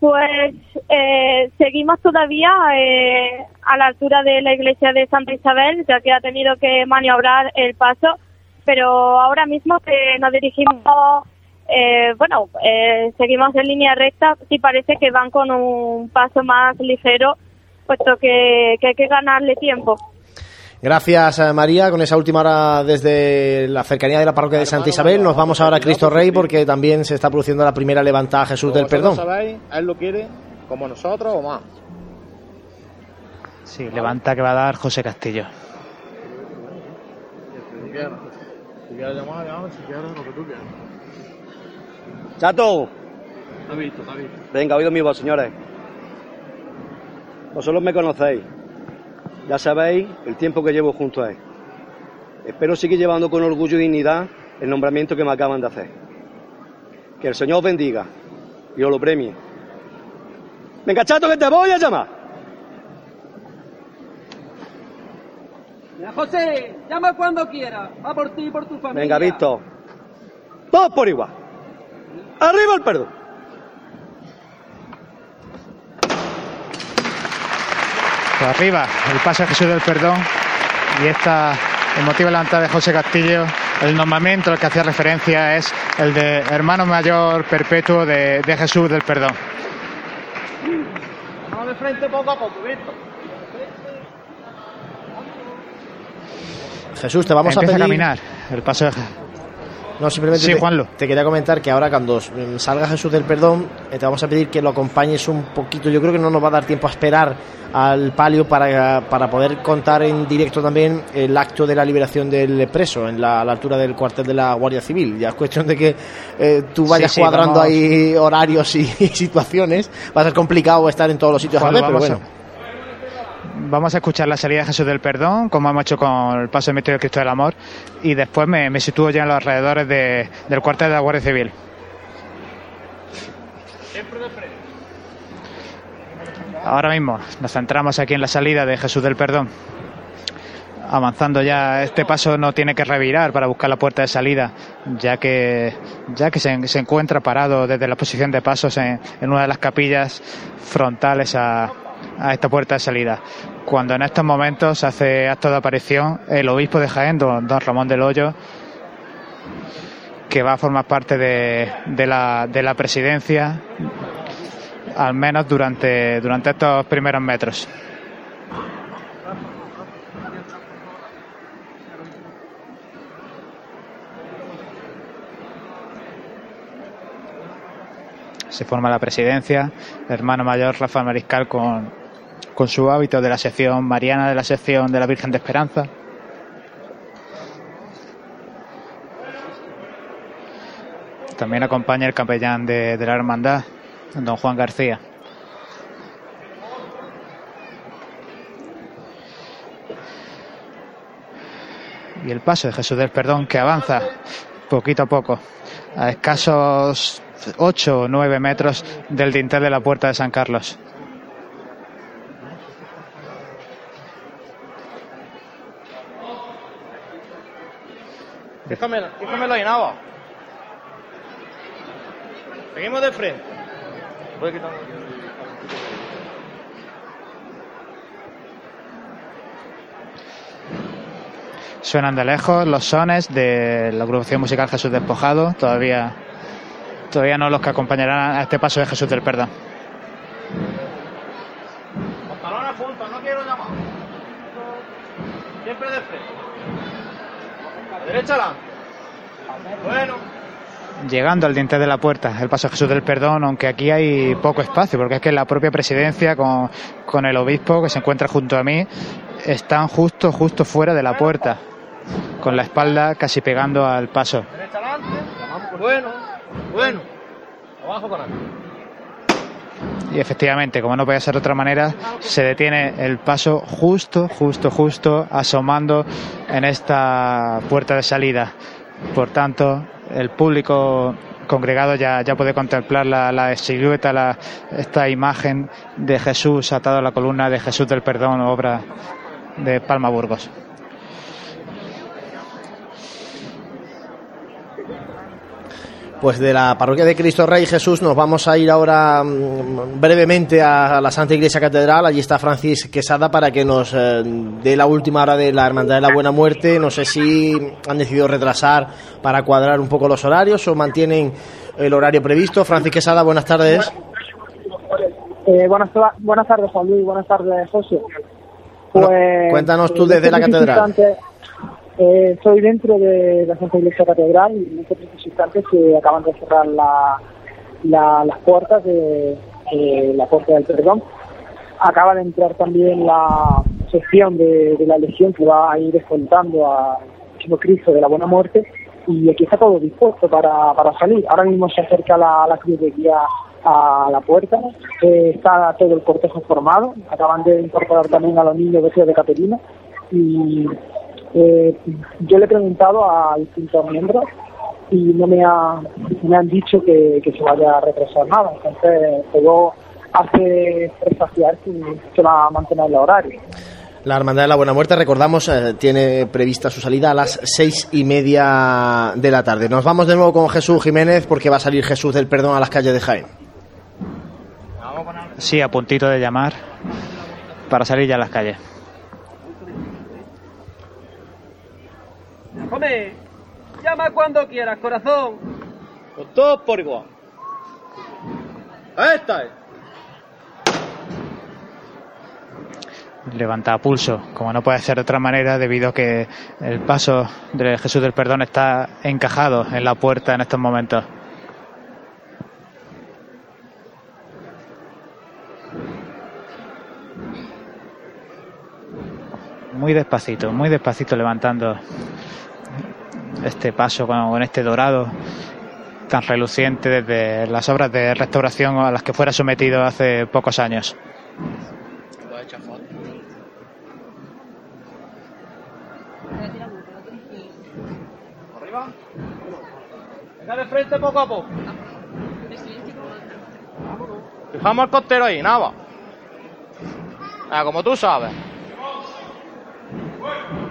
Pues eh, seguimos todavía eh, a la altura de la iglesia de Santa Isabel, ya que ha tenido que maniobrar el paso, pero ahora mismo que nos dirigimos, eh, bueno, eh, seguimos en línea recta, sí parece que van con un paso más ligero, puesto que, que hay que ganarle tiempo. Gracias, eh, María. Con esa última hora desde la cercanía de la parroquia de Santa Isabel, nos vamos ahora a Cristo Rey porque también se está produciendo la primera levantada a Jesús del Perdón. sabéis, él lo quiere como nosotros o más. Sí, levanta que va a dar José Castillo. Si quieres llamar, llamar, si quieres lo que tú quieras. Chato, Está visto, está visto. venga, oído mi voz, señores. Vosotros me conocéis. Ya sabéis el tiempo que llevo junto a él. Espero seguir llevando con orgullo y dignidad el nombramiento que me acaban de hacer. Que el Señor os bendiga y os lo premie. Venga, chato, que te voy a llamar. Mira, José, llama cuando quiera. Va por ti y por tu familia. Venga, Víctor. Todos por igual. Arriba el perdón. Arriba, el paso de Jesús del Perdón y esta emotiva levantada de José Castillo. El nombramiento al que hacía referencia es el de hermano mayor perpetuo de, de Jesús del Perdón. Vamos de frente poco a poco, Víctor. Jesús, te vamos Empieza a pedir. caminar el paso de No, simplemente Sí, te, Juanlo. te quería comentar que ahora cuando mm, salga Jesús del Perdón, eh, te vamos a pedir que lo acompañes un poquito. Yo creo que no nos va a dar tiempo a esperar al palio para, para poder contar en directo también el acto de la liberación del preso en la, a la altura del cuartel de la Guardia Civil. Ya es cuestión de que eh, tú vayas Sí, sí, cuadrando vamos. ahí horarios y, y situaciones. Va a ser complicado estar en todos los sitios a la Juanlo, vez, pero bueno. Vamos a escuchar la salida de Jesús del Perdón, como hemos hecho con el paso del misterio de Cristo del Amor, y después me, me sitúo ya en los alrededores de- del cuartel de la Guardia Civil. Ahora mismo nos centramos aquí en la salida de Jesús del Perdón. Avanzando ya, este paso no tiene que revirar para buscar la puerta de salida, ya que, ya que se, encuentra parado desde la posición de pasos en una de las capillas frontales a, a esta puerta de salida. Cuando en estos momentos hace acto de aparición el obispo de Jaén, don, don Ramón del Hoyo, que va a formar parte de, de la, de la presidencia, al menos durante, estos primeros metros. Se forma la presidencia, el hermano mayor Rafael Mariscal con, con su hábito de la sección mariana de la sección de la Virgen de Esperanza. También acompaña el capellán de, de la hermandad, don Juan García. Y el paso de Jesús del Perdón que avanza poquito a poco, a escasos 8 o 9 metros del dintel de la puerta de San Carlos. Déjamelo, déjamelo ahí, Nava. Seguimos de frente. Voy quitando. Suenan de lejos los sones de la agrupación musical Jesús Despojado, todavía, todavía no los que acompañarán a este paso de Jesús del Perdón. Pantalones juntos, no quiero llamar. Siempre de frente. Derecha adelante. Bueno. llegando al diente de la puerta, el paso Jesús del Perdón, aunque aquí hay poco espacio, porque es que la propia presidencia con, con el obispo que se encuentra junto a mí están justo, justo fuera de la puerta, con la espalda casi pegando al paso. Derecha adelante. Bueno. Bueno. Abajo con. Y efectivamente, como no puede ser de otra manera, se detiene el paso justo, justo, justo, asomando en esta puerta de salida. Por tanto, el público congregado ya, puede contemplar la, la silueta, la, esta imagen de Jesús atado a la columna de Jesús del Perdón, obra de Palma Burgos. Pues de la parroquia de Cristo Rey Jesús nos vamos a ir ahora mm, brevemente a la Santa Iglesia Catedral. Allí está Francis Quesada para que nos eh, dé la última hora de la Hermandad de la Buena Muerte. No sé si han decidido retrasar para cuadrar un poco los horarios o mantienen el horario previsto. Francis Quesada, buenas tardes. Eh, buenas, buenas tardes, Juan Luis. Buenas tardes, José. Pues, cuéntanos tú desde la catedral. Eh, estoy dentro de la Santa Iglesia Catedral y en instante se acaban de cerrar la, la- las puertas de, de la Puerta del Perdón. Acaba de entrar también la sección de, de la Legión que va a ir escoltando a Cristo de la Buena Muerte y aquí está todo dispuesto para, para salir. Ahora mismo se acerca la, la cruz de guía a la puerta, eh, está todo el cortejo formado, acaban de incorporar también a los niños vestidos de Caterina y eh, yo le he preguntado a distintos miembros y no me, ha, me han dicho que, que se vaya a retrasar nada, entonces todo hace presagiar que se va a mantener el horario. La Hermandad de la Buena Muerte, recordamos, eh, tiene prevista su salida a las seis y media de la tarde. Nos vamos de nuevo con Jesús Jiménez porque va a salir Jesús del Perdón a las calles de Jaén. Sí, a puntito de llamar para salir ya a las calles. Come, llama cuando quieras, corazón. Con todos por igual. Esta es. levanta a pulso, como no puede ser de otra manera, debido a que el paso de Jesús del Perdón está encajado en la puerta en estos momentos. Muy despacito, muy despacito levantando este paso con, este dorado tan reluciente desde las obras de restauración a las que fuera sometido hace pocos años. De frente poco a poco. Fijamos el costero ahí, nada. Ah, como tú sabes.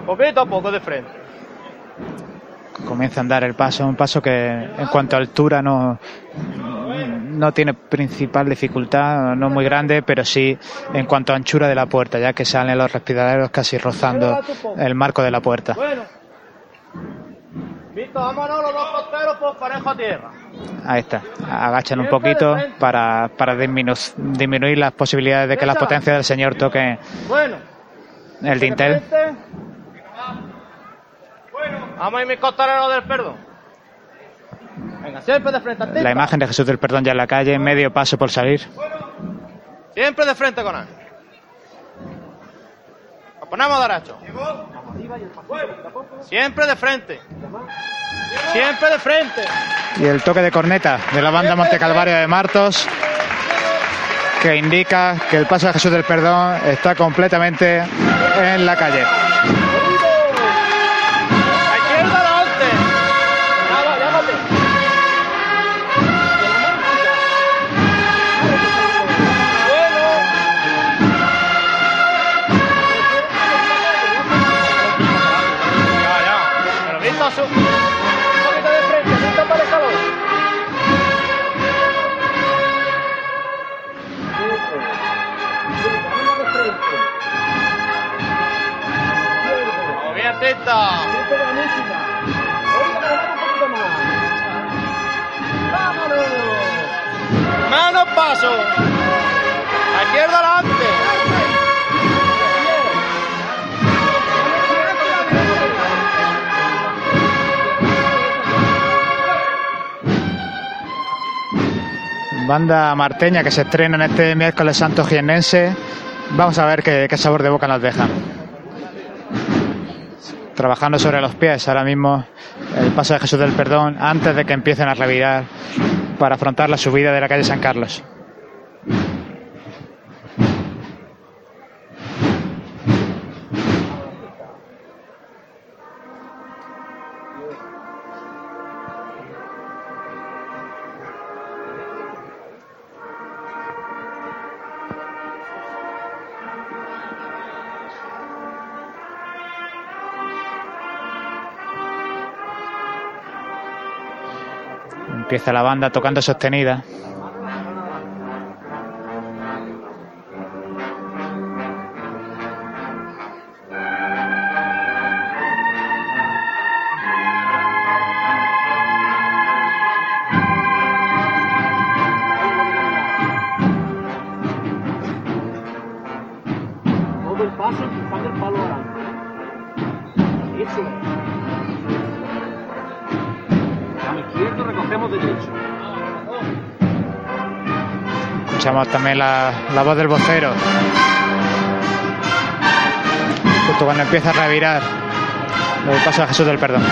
Poquito a poco de frente. Comienza a andar el paso, un paso que en cuanto a altura no, no tiene principal dificultad, no muy grande, pero sí en cuanto a anchura de la puerta, ya que salen los respiraderos casi rozando el marco de la puerta. Ahí está, agachan un poquito para, para disminu- disminuir las posibilidades de que las potencias del señor toquen el dintel. Vamos a ir mis costaleros del perdón. Venga, siempre de frente. atenta. La imagen de Jesús del Perdón ya en la calle, medio paso por salir. Siempre de frente con él. Nos ponemos derecho. Siempre de frente. Siempre de frente. Y el toque de corneta de la banda Monte Calvario de Martos, que indica que el paso de Jesús del Perdón está completamente en la calle. Banda marteña que se estrena en este miércoles santo jiennense. Vamos a ver qué, qué sabor de boca nos deja. Trabajando sobre los pies ahora mismo el paso de Jesús del Perdón antes de que empiecen a revirar para afrontar la subida de la calle San Carlos. Empieza la banda tocando sostenida. También la, la voz del vocero. Justo cuando empieza a revirar el paso de Jesús del Perdón.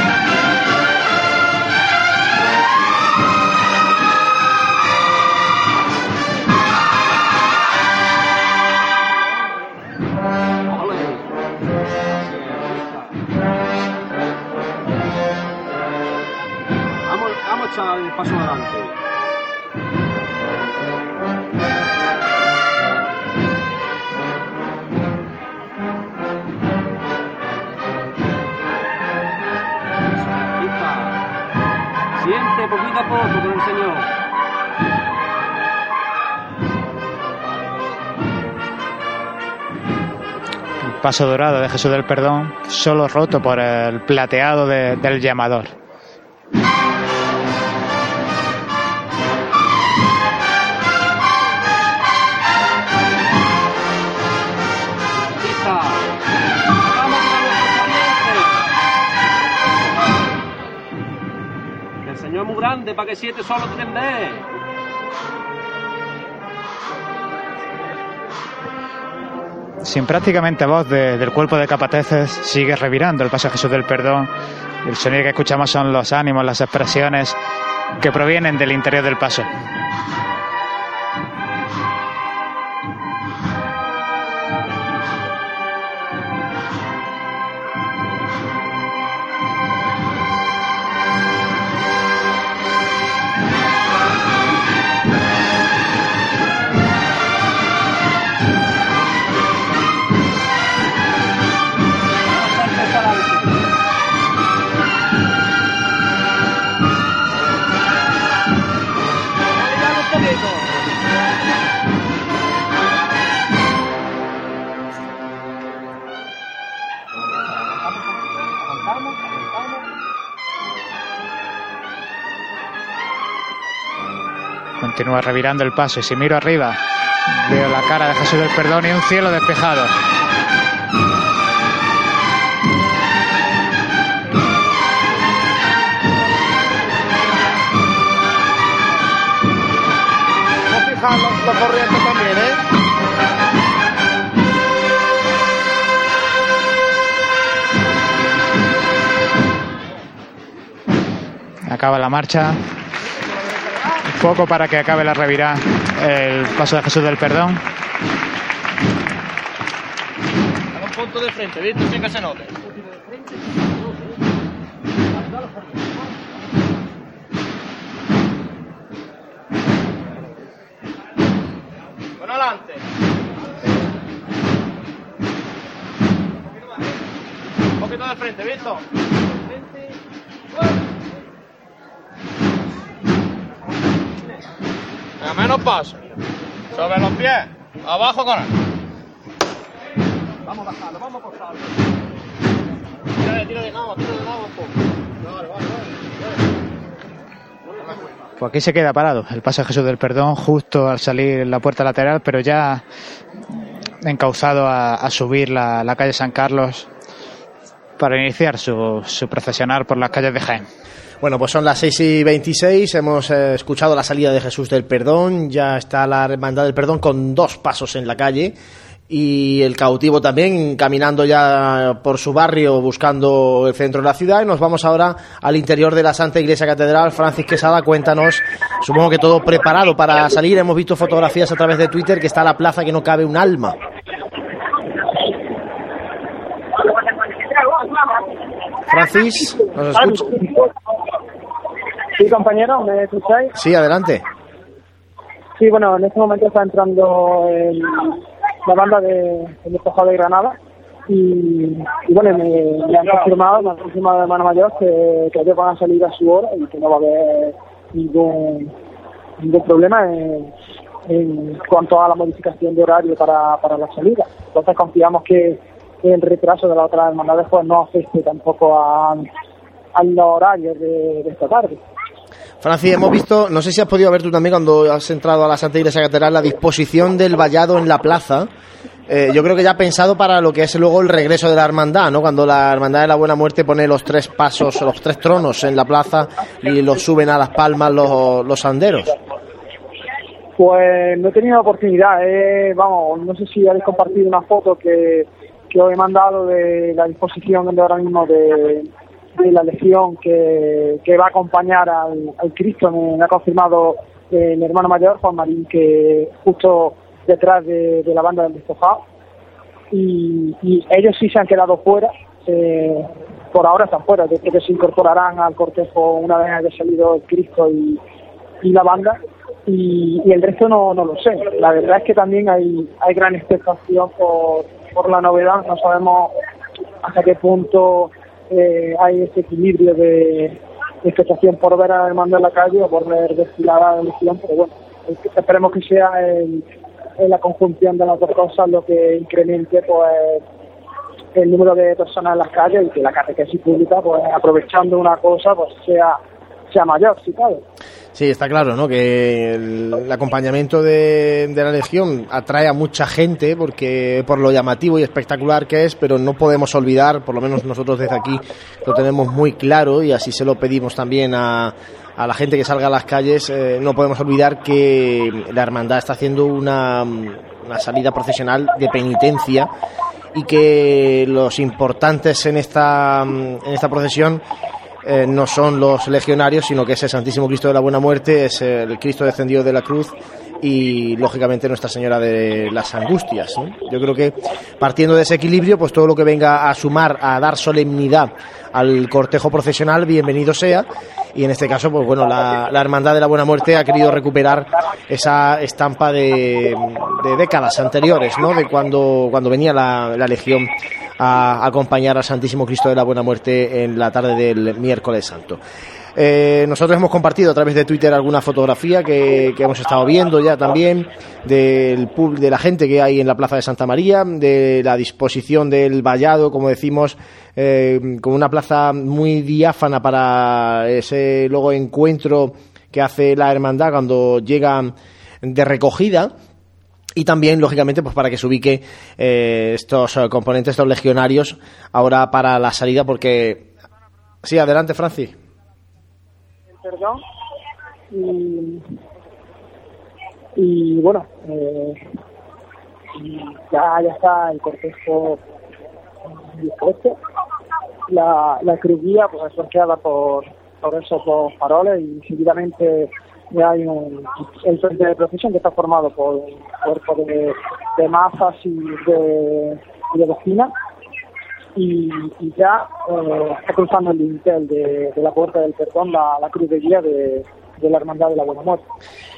Paso dorado de Jesús del Perdón, solo roto por el plateado de- del llamador. El Señor es muy grande para que siete solo tienen Sin prácticamente voz de- del cuerpo de Capateces, sigue revirando el paso Jesús del Perdón. El sonido que escuchamos son los ánimos, las expresiones que provienen del interior del paso. Continúa revirando el paso y si miro arriba veo la cara de Jesús del Perdón y un cielo despejado. También, ¿eh? Acaba la marcha. Poco para que acabe la revirá el paso de Jesús del Perdón. Dame un punto de frente, ¿viste? Sin que se note. Bueno, adelante. Un poquito de frente, ¿visto? Menos paso. Sobre los pies. Abajo con él. Vamos a bajarlo, vamos a posarlo. Tira, tira de cama, tira de un poco. Vale, vale, Pues aquí se queda parado el paso de Jesús del Perdón justo al salir en la puerta lateral, pero ya encauzado a, a subir la, la calle San Carlos para iniciar su, su procesionar por las calles de Jaén. Bueno, pues son las 6 y 26, hemos eh, escuchado la salida de Jesús del Perdón, ya está la Hermandad del Perdón con dos pasos en la calle y el cautivo también caminando ya por su barrio buscando el centro de la ciudad y nos vamos ahora al interior de la Santa Iglesia Catedral. Francis Quesada, cuéntanos, supongo que todo preparado para salir, hemos visto fotografías a través de Twitter que está la plaza que no cabe un alma. Francis, ¿nos escucha? Sí, compañero, ¿me escucháis? Sí, adelante. Sí, bueno, en este momento está entrando el- la banda de, despojado de Granada y, y bueno, me, me han confirmado, me han confirmado de mano mayor que, que ellos van a salir a su hora y que no va a haber ningún, ningún problema en, en cuanto a la modificación de horario para, para la salida. Entonces confiamos que el retraso de la otra hermandad pues no afecte tampoco a, a los horarios de, de esta tarde. Francis, hemos visto, no sé si has podido ver tú también cuando has entrado a la Santa Iglesia Catedral, la disposición del vallado en la plaza. Eh, yo creo que ya pensado para lo que es luego el regreso de la hermandad, ¿no? Cuando la hermandad de la Buena Muerte pone los tres pasos, los tres tronos en la plaza y los suben a las palmas los, los anderos. Pues no he tenido oportunidad, eh, vamos, no sé si habéis compartido una foto que, que os he mandado de la disposición de ahora mismo de, de la legión que, que va a acompañar al, al Cristo, me, ha confirmado eh, el hermano mayor, Juan Marín, que justo detrás de, de la banda del despojado, y, y ellos sí se han quedado fuera, eh, por ahora están fuera, de que se incorporarán al cortejo una vez haya salido el Cristo y, y la banda, y, y el resto no, no lo sé. La verdad es que también hay, hay gran expectación por, por la novedad, no sabemos hasta qué punto eh, hay ese equilibrio de, expectación por ver a Armando en la calle o por ver desfilar a la elección, pero bueno, esperemos que sea el, en la conjunción de las dos cosas lo que incremente pues el número de personas en las calles y que la catequesis pública pues aprovechando una cosa pues sea sea mayor si cabe. Sí, está claro, ¿no? Que el, acompañamiento de, la Legión atrae a mucha gente porque por lo llamativo y espectacular que es, pero no podemos olvidar, por lo menos nosotros desde aquí lo tenemos muy claro y así se lo pedimos también a, la gente que salga a las calles, eh, no podemos olvidar que la hermandad está haciendo una, salida procesional de penitencia y que los importantes en esta, en esta procesión eh, no son los legionarios, sino que es el Santísimo Cristo de la Buena Muerte, es el Cristo descendido de la cruz y lógicamente Nuestra Señora de las Angustias. Yo creo que partiendo de ese equilibrio, pues todo lo que venga a sumar, a dar solemnidad al cortejo procesional, bienvenido sea. Y en este caso, pues bueno, la, la Hermandad de la Buena Muerte ha querido recuperar esa estampa de, de décadas anteriores, ¿no? De cuando, cuando venía la, la Legión a acompañar al Santísimo Cristo de la Buena Muerte en la tarde del miércoles santo. Eh, nosotros hemos compartido a través de Twitter alguna fotografía que, que hemos estado viendo ya también del pub- de la gente que hay en la Plaza de Santa María, de la disposición del vallado, como decimos, eh, con una plaza muy diáfana para ese luego encuentro que hace la hermandad cuando llega de recogida y también, lógicamente, pues para que se ubique eh, estos eh, componentes, estos legionarios, ahora para la salida, porque... Sí, adelante, Francis. perdón. Y, y bueno, eh, ya, ya está el cortejo dispuesto. La, la crujía pues creada por, por esos dos faroles y seguidamente hay un, el frente de procesión que está formado por cuerpo de, de mazas y de, de y, ya eh, está cruzando el lintel de, de la puerta del perdón la, la cruz de guía de, de la Hermandad de la Buena Muerte.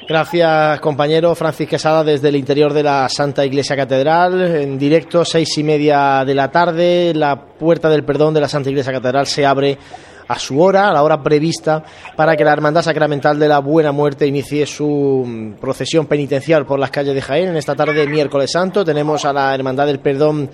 Gracias, compañero Francis Quesada, desde el interior de la Santa Iglesia Catedral. En directo, seis y media de la tarde, la puerta del perdón de la Santa Iglesia Catedral se abre a su hora, a la hora prevista, para que la Hermandad Sacramental de la Buena Muerte inicie su mm, procesión penitencial por las calles de Jaén. En esta tarde, miércoles santo, tenemos a la Hermandad del Perdón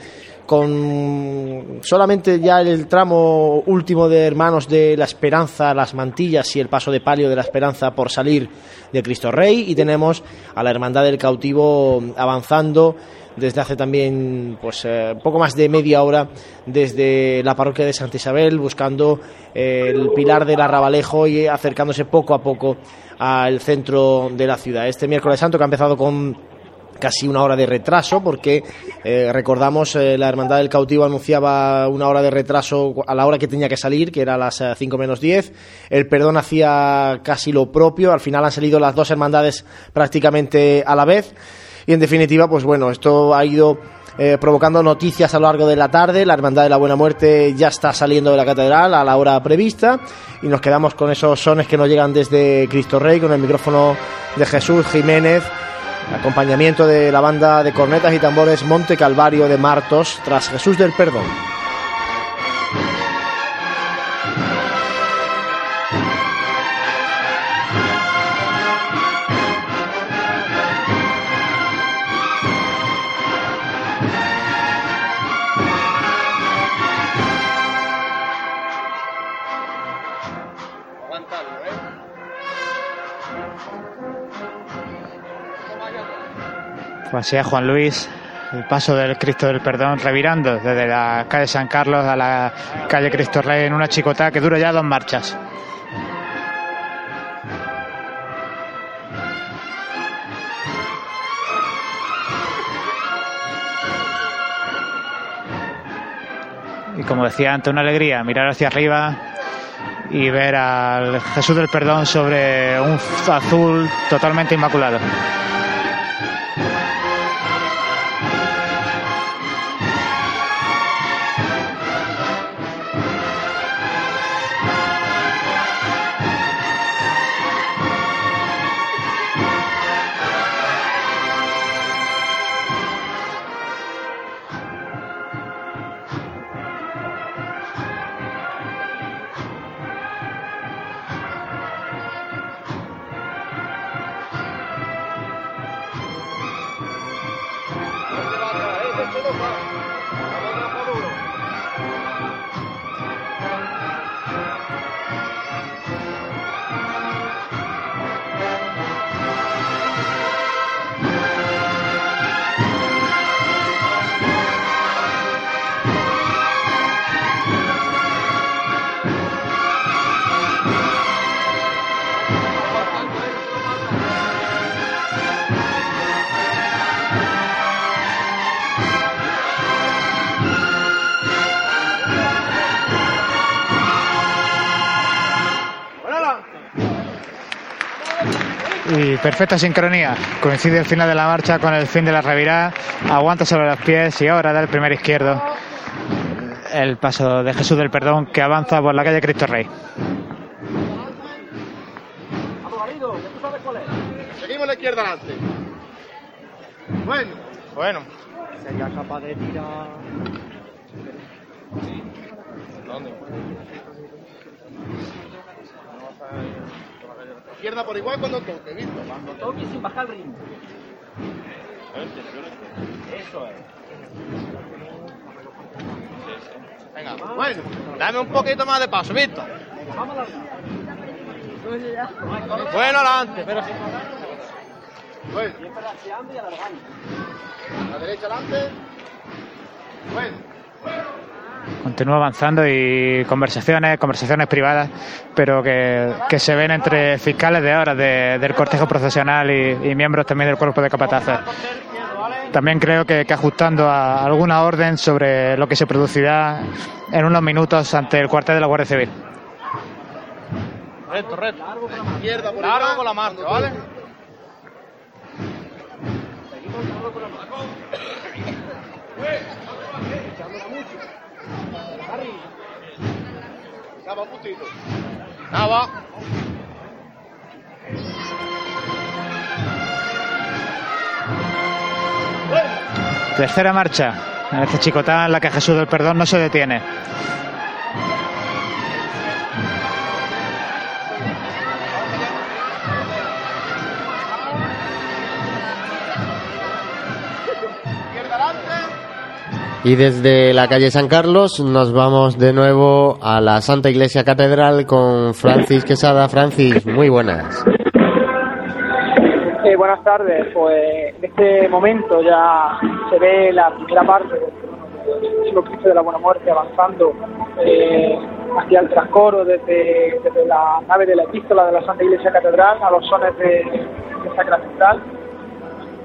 con solamente ya el tramo último de Hermanos de la Esperanza, las mantillas y el paso de palio de la Esperanza por salir de Cristo Rey y tenemos a la Hermandad del Cautivo avanzando desde hace también pues eh, poco más de media hora desde la parroquia de Santa Isabel buscando eh, el pilar del Arrabalejo y acercándose poco a poco al centro de la ciudad. Este miércoles santo que ha empezado con casi una hora de retraso porque eh, recordamos la hermandad del cautivo anunciaba una hora de retraso a la hora que tenía que salir que era a las 5 eh, menos 10 el perdón hacía casi lo propio. Al final han salido las dos hermandades prácticamente a la vez y en definitiva pues bueno esto ha ido provocando noticias a lo largo de la tarde. La Hermandad de la Buena Muerte ya está saliendo de la catedral a la hora prevista y nos quedamos con esos sones que nos llegan desde Cristo Rey, con el micrófono de Jesús Jiménez acompañamiento de la banda de cornetas y tambores Monte Calvario de Martos tras Jesús del Perdón. Pasea Juan Luis, el paso del Cristo del Perdón revirando desde la calle San Carlos a la calle Cristo Rey en una chicota que dura ya dos marchas. Y como decía antes, una alegría mirar hacia arriba y ver al Jesús del Perdón sobre un azul totalmente inmaculado. Perfecta sincronía. Coincide el final de la marcha con el fin de la revirada. Aguanta sobre los pies y ahora da el primer izquierdo. El paso de Jesús del Perdón que avanza por la calle Cristo Rey. Seguimos la izquierda adelante. Bueno. Bueno. Sería capaz de tirar. Izquierda por igual cuando toque, ¿visto? Cuando toque sin bajar el ritmo. Eso es. Venga, bueno, dame un poquito más de paso, a Bueno, adelante, pero sí. Bueno. Siempre laseando y alargando. La derecha adelante. Bueno. Continúa avanzando y conversaciones, conversaciones privadas, pero que, que se ven entre fiscales de ahora de, del cortejo procesional y, y, miembros también del cuerpo de capataces. También creo que, que, ajustando a alguna orden sobre lo que se producirá en unos minutos ante el cuartel de la Guardia Civil. Recto, recto. Izquierda por Largo con la marcha, ¿vale? Seguimos con la marcha. Nada, un puntito. Nada. Tercera marcha. En este chicotán en la que Jesús del Perdón no se detiene. Y desde la calle San Carlos nos vamos de nuevo a la Santa Iglesia Catedral con Francis Quesada. Francis, muy buenas. Eh, buenas tardes. Pues en este momento ya se ve la primera parte del Cristo de la Buena Muerte avanzando eh, hacia el trascoro desde, desde la nave de la epístola de la Santa Iglesia Catedral a los sones de, de Sacramental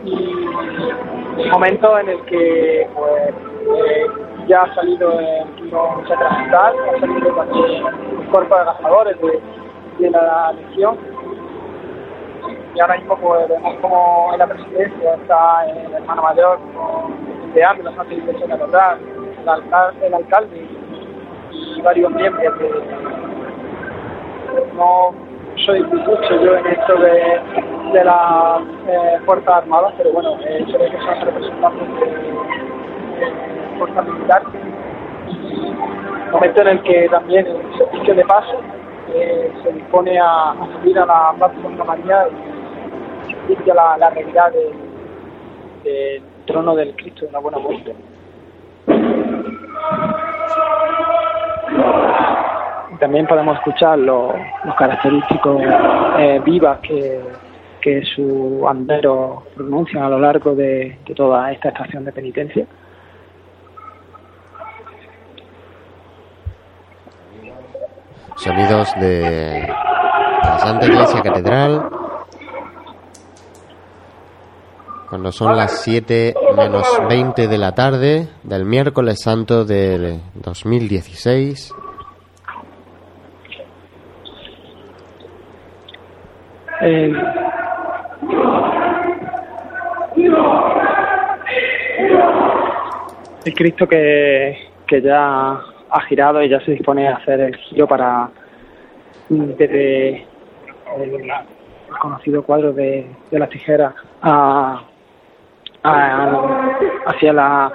y un momento en el que pues, ya ha salido el Quino Sacramental, ha salido también el cuerpo de gastadores de, de la Legión. Y ahora mismo pues vemos como en la presidencia está el hermano mayor de la Santa Iglesia Catedral, el, el alcalde y varios miembros de no soy mucho yo en esto de, de las eh, Fuerzas Armadas, pero bueno, eh, se ve que son representantes de, de Militares. Momento en el que también el servicio de paso eh, se dispone a, subir a la Plaza Santa María y subir ya la, la realidad del, trono del Cristo de la Buena Muerte. También podemos escuchar los, los característicos eh, vivas que, que sus anderos pronuncian a lo largo de, de toda esta estación de penitencia. Sonidos de la Santa Iglesia Catedral. Cuando son las 7 menos 20 de la tarde del miércoles santo del 2016. El, el Cristo que, que ya ha girado y ya se dispone a hacer el giro para desde el, el conocido cuadro de, de las tijeras a, a- hacia la,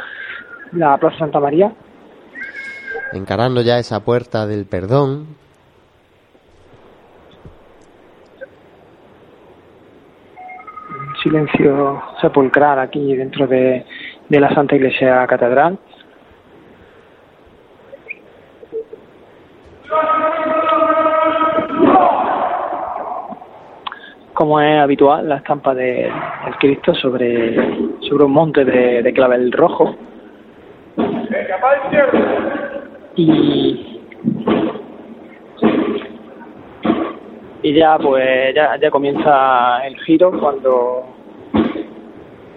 la Plaza Santa María. Encarando ya esa puerta del perdón. Un silencio sepulcral aquí dentro de, de la Santa Iglesia Catedral. Como es habitual, la estampa de, del Cristo sobre, sobre un monte de, de clavel rojo. Y, y ya pues ya, ya comienza el giro cuando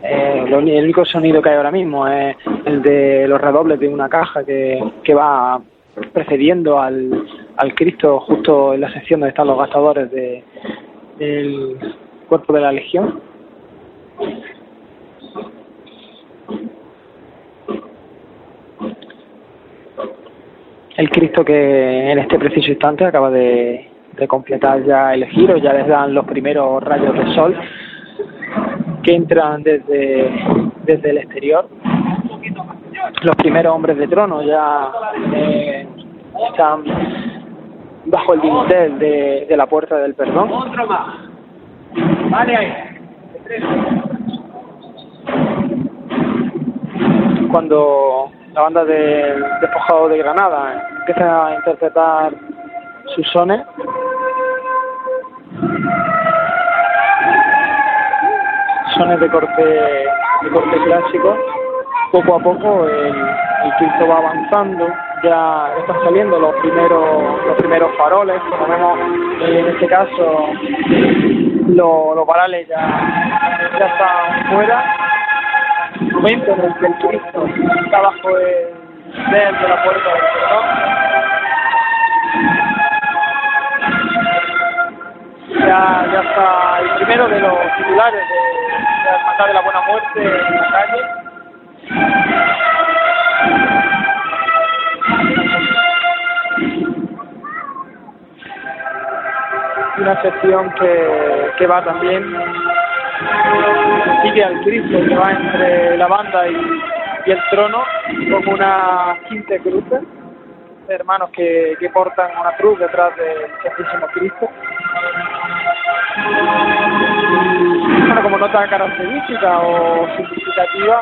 eh, el único sonido que hay ahora mismo es el de los redobles de una caja que, que va precediendo al, al Cristo justo en la sección donde están los gastadores de, del cuerpo de la Legión. El Cristo que en este preciso instante acaba de, de completar ya el giro, ya les dan los primeros rayos de sol que entran desde, desde el exterior. Los primeros hombres de trono ya eh, están bajo el dintel de, de la puerta del perdón. Otro más. Vale ahí. Cuando la banda de Despojado de Granada empieza a interpretar sus sones, sones de corte, de corte clásico, poco a poco el, el Cristo va avanzando, ya están saliendo los primeros los primeros faroles, vemos eh, en este caso lo- los varales ya, ya están fuera, momento en el que el Cristo está bajo el de la puerta del perdón. Ya, ya está el primero de los titulares de, de la de la Buena Muerte en la calle. Una sección que, que va también sigue al Cristo que va entre la banda y, y el trono como una quinta cruz hermanos que, que portan una cruz detrás del Santísimo Cristo. Bueno, como nota característica o significativa,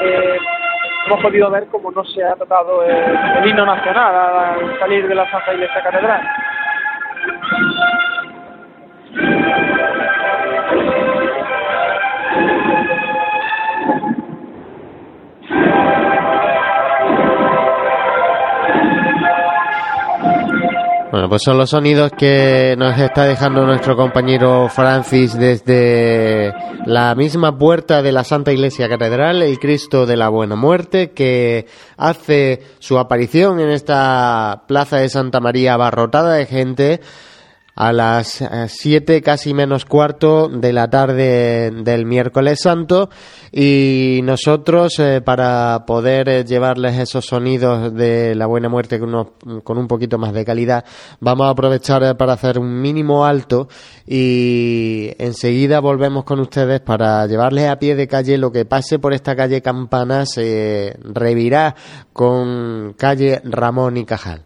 eh, hemos podido ver cómo no se ha tocado el, el himno nacional al salir de la Santa Iglesia Catedral. Bueno, pues son los sonidos que nos está dejando nuestro compañero Francis desde la misma puerta de la Santa Iglesia Catedral, el Cristo de la Buena Muerte, que hace su aparición en esta plaza de Santa María abarrotada de gente a las 7 casi menos cuarto de la tarde del miércoles santo y nosotros eh, para poder eh, llevarles esos sonidos de la buena muerte con, unos- con un poquito más de calidad vamos a aprovechar eh, para hacer un mínimo alto y enseguida volvemos con ustedes para llevarles a pie de calle lo que pase por esta calle Campana se revirá con calle Ramón y Cajal.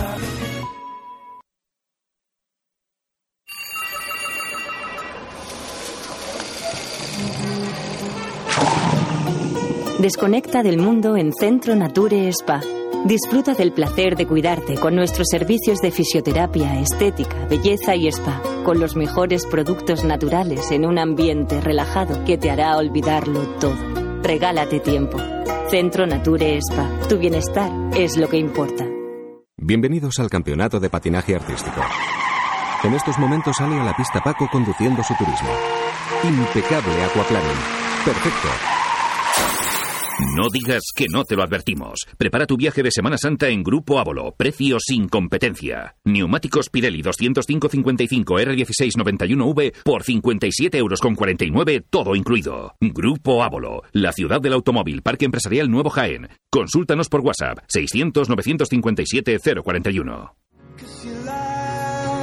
Desconecta del mundo en Centro Nature Spa. Disfruta del placer de cuidarte con nuestros servicios de fisioterapia, estética, belleza y spa, con los mejores productos naturales en un ambiente relajado que te hará olvidarlo todo. Regálate tiempo. Centro Nature Spa. Tu bienestar es lo que importa. Bienvenidos al Campeonato de Patinaje Artístico. En estos momentos sale a la pista Paco conduciendo su turismo. Impecable aquaplaning. Perfecto. No digas que no te lo advertimos. Prepara tu viaje de Semana Santa en Grupo Ávolo. Precio sin competencia. Neumáticos Pirelli 205-55 R1691V por 57 euros con 49, todo incluido. Grupo Ávolo, la ciudad del automóvil, Parque Empresarial Nuevo Jaén. Consúltanos por WhatsApp 600-957-041.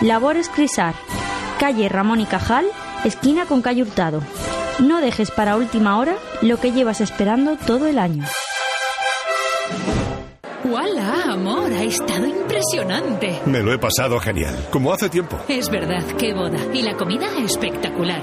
Labores Crisar, calle Ramón y Cajal, esquina con calle Hurtado. No dejes para última hora lo que llevas esperando todo el año. ¡Hola, amor! Ha estado impresionante. Me lo he pasado genial, como hace tiempo. Es verdad, qué boda. Y la comida espectacular.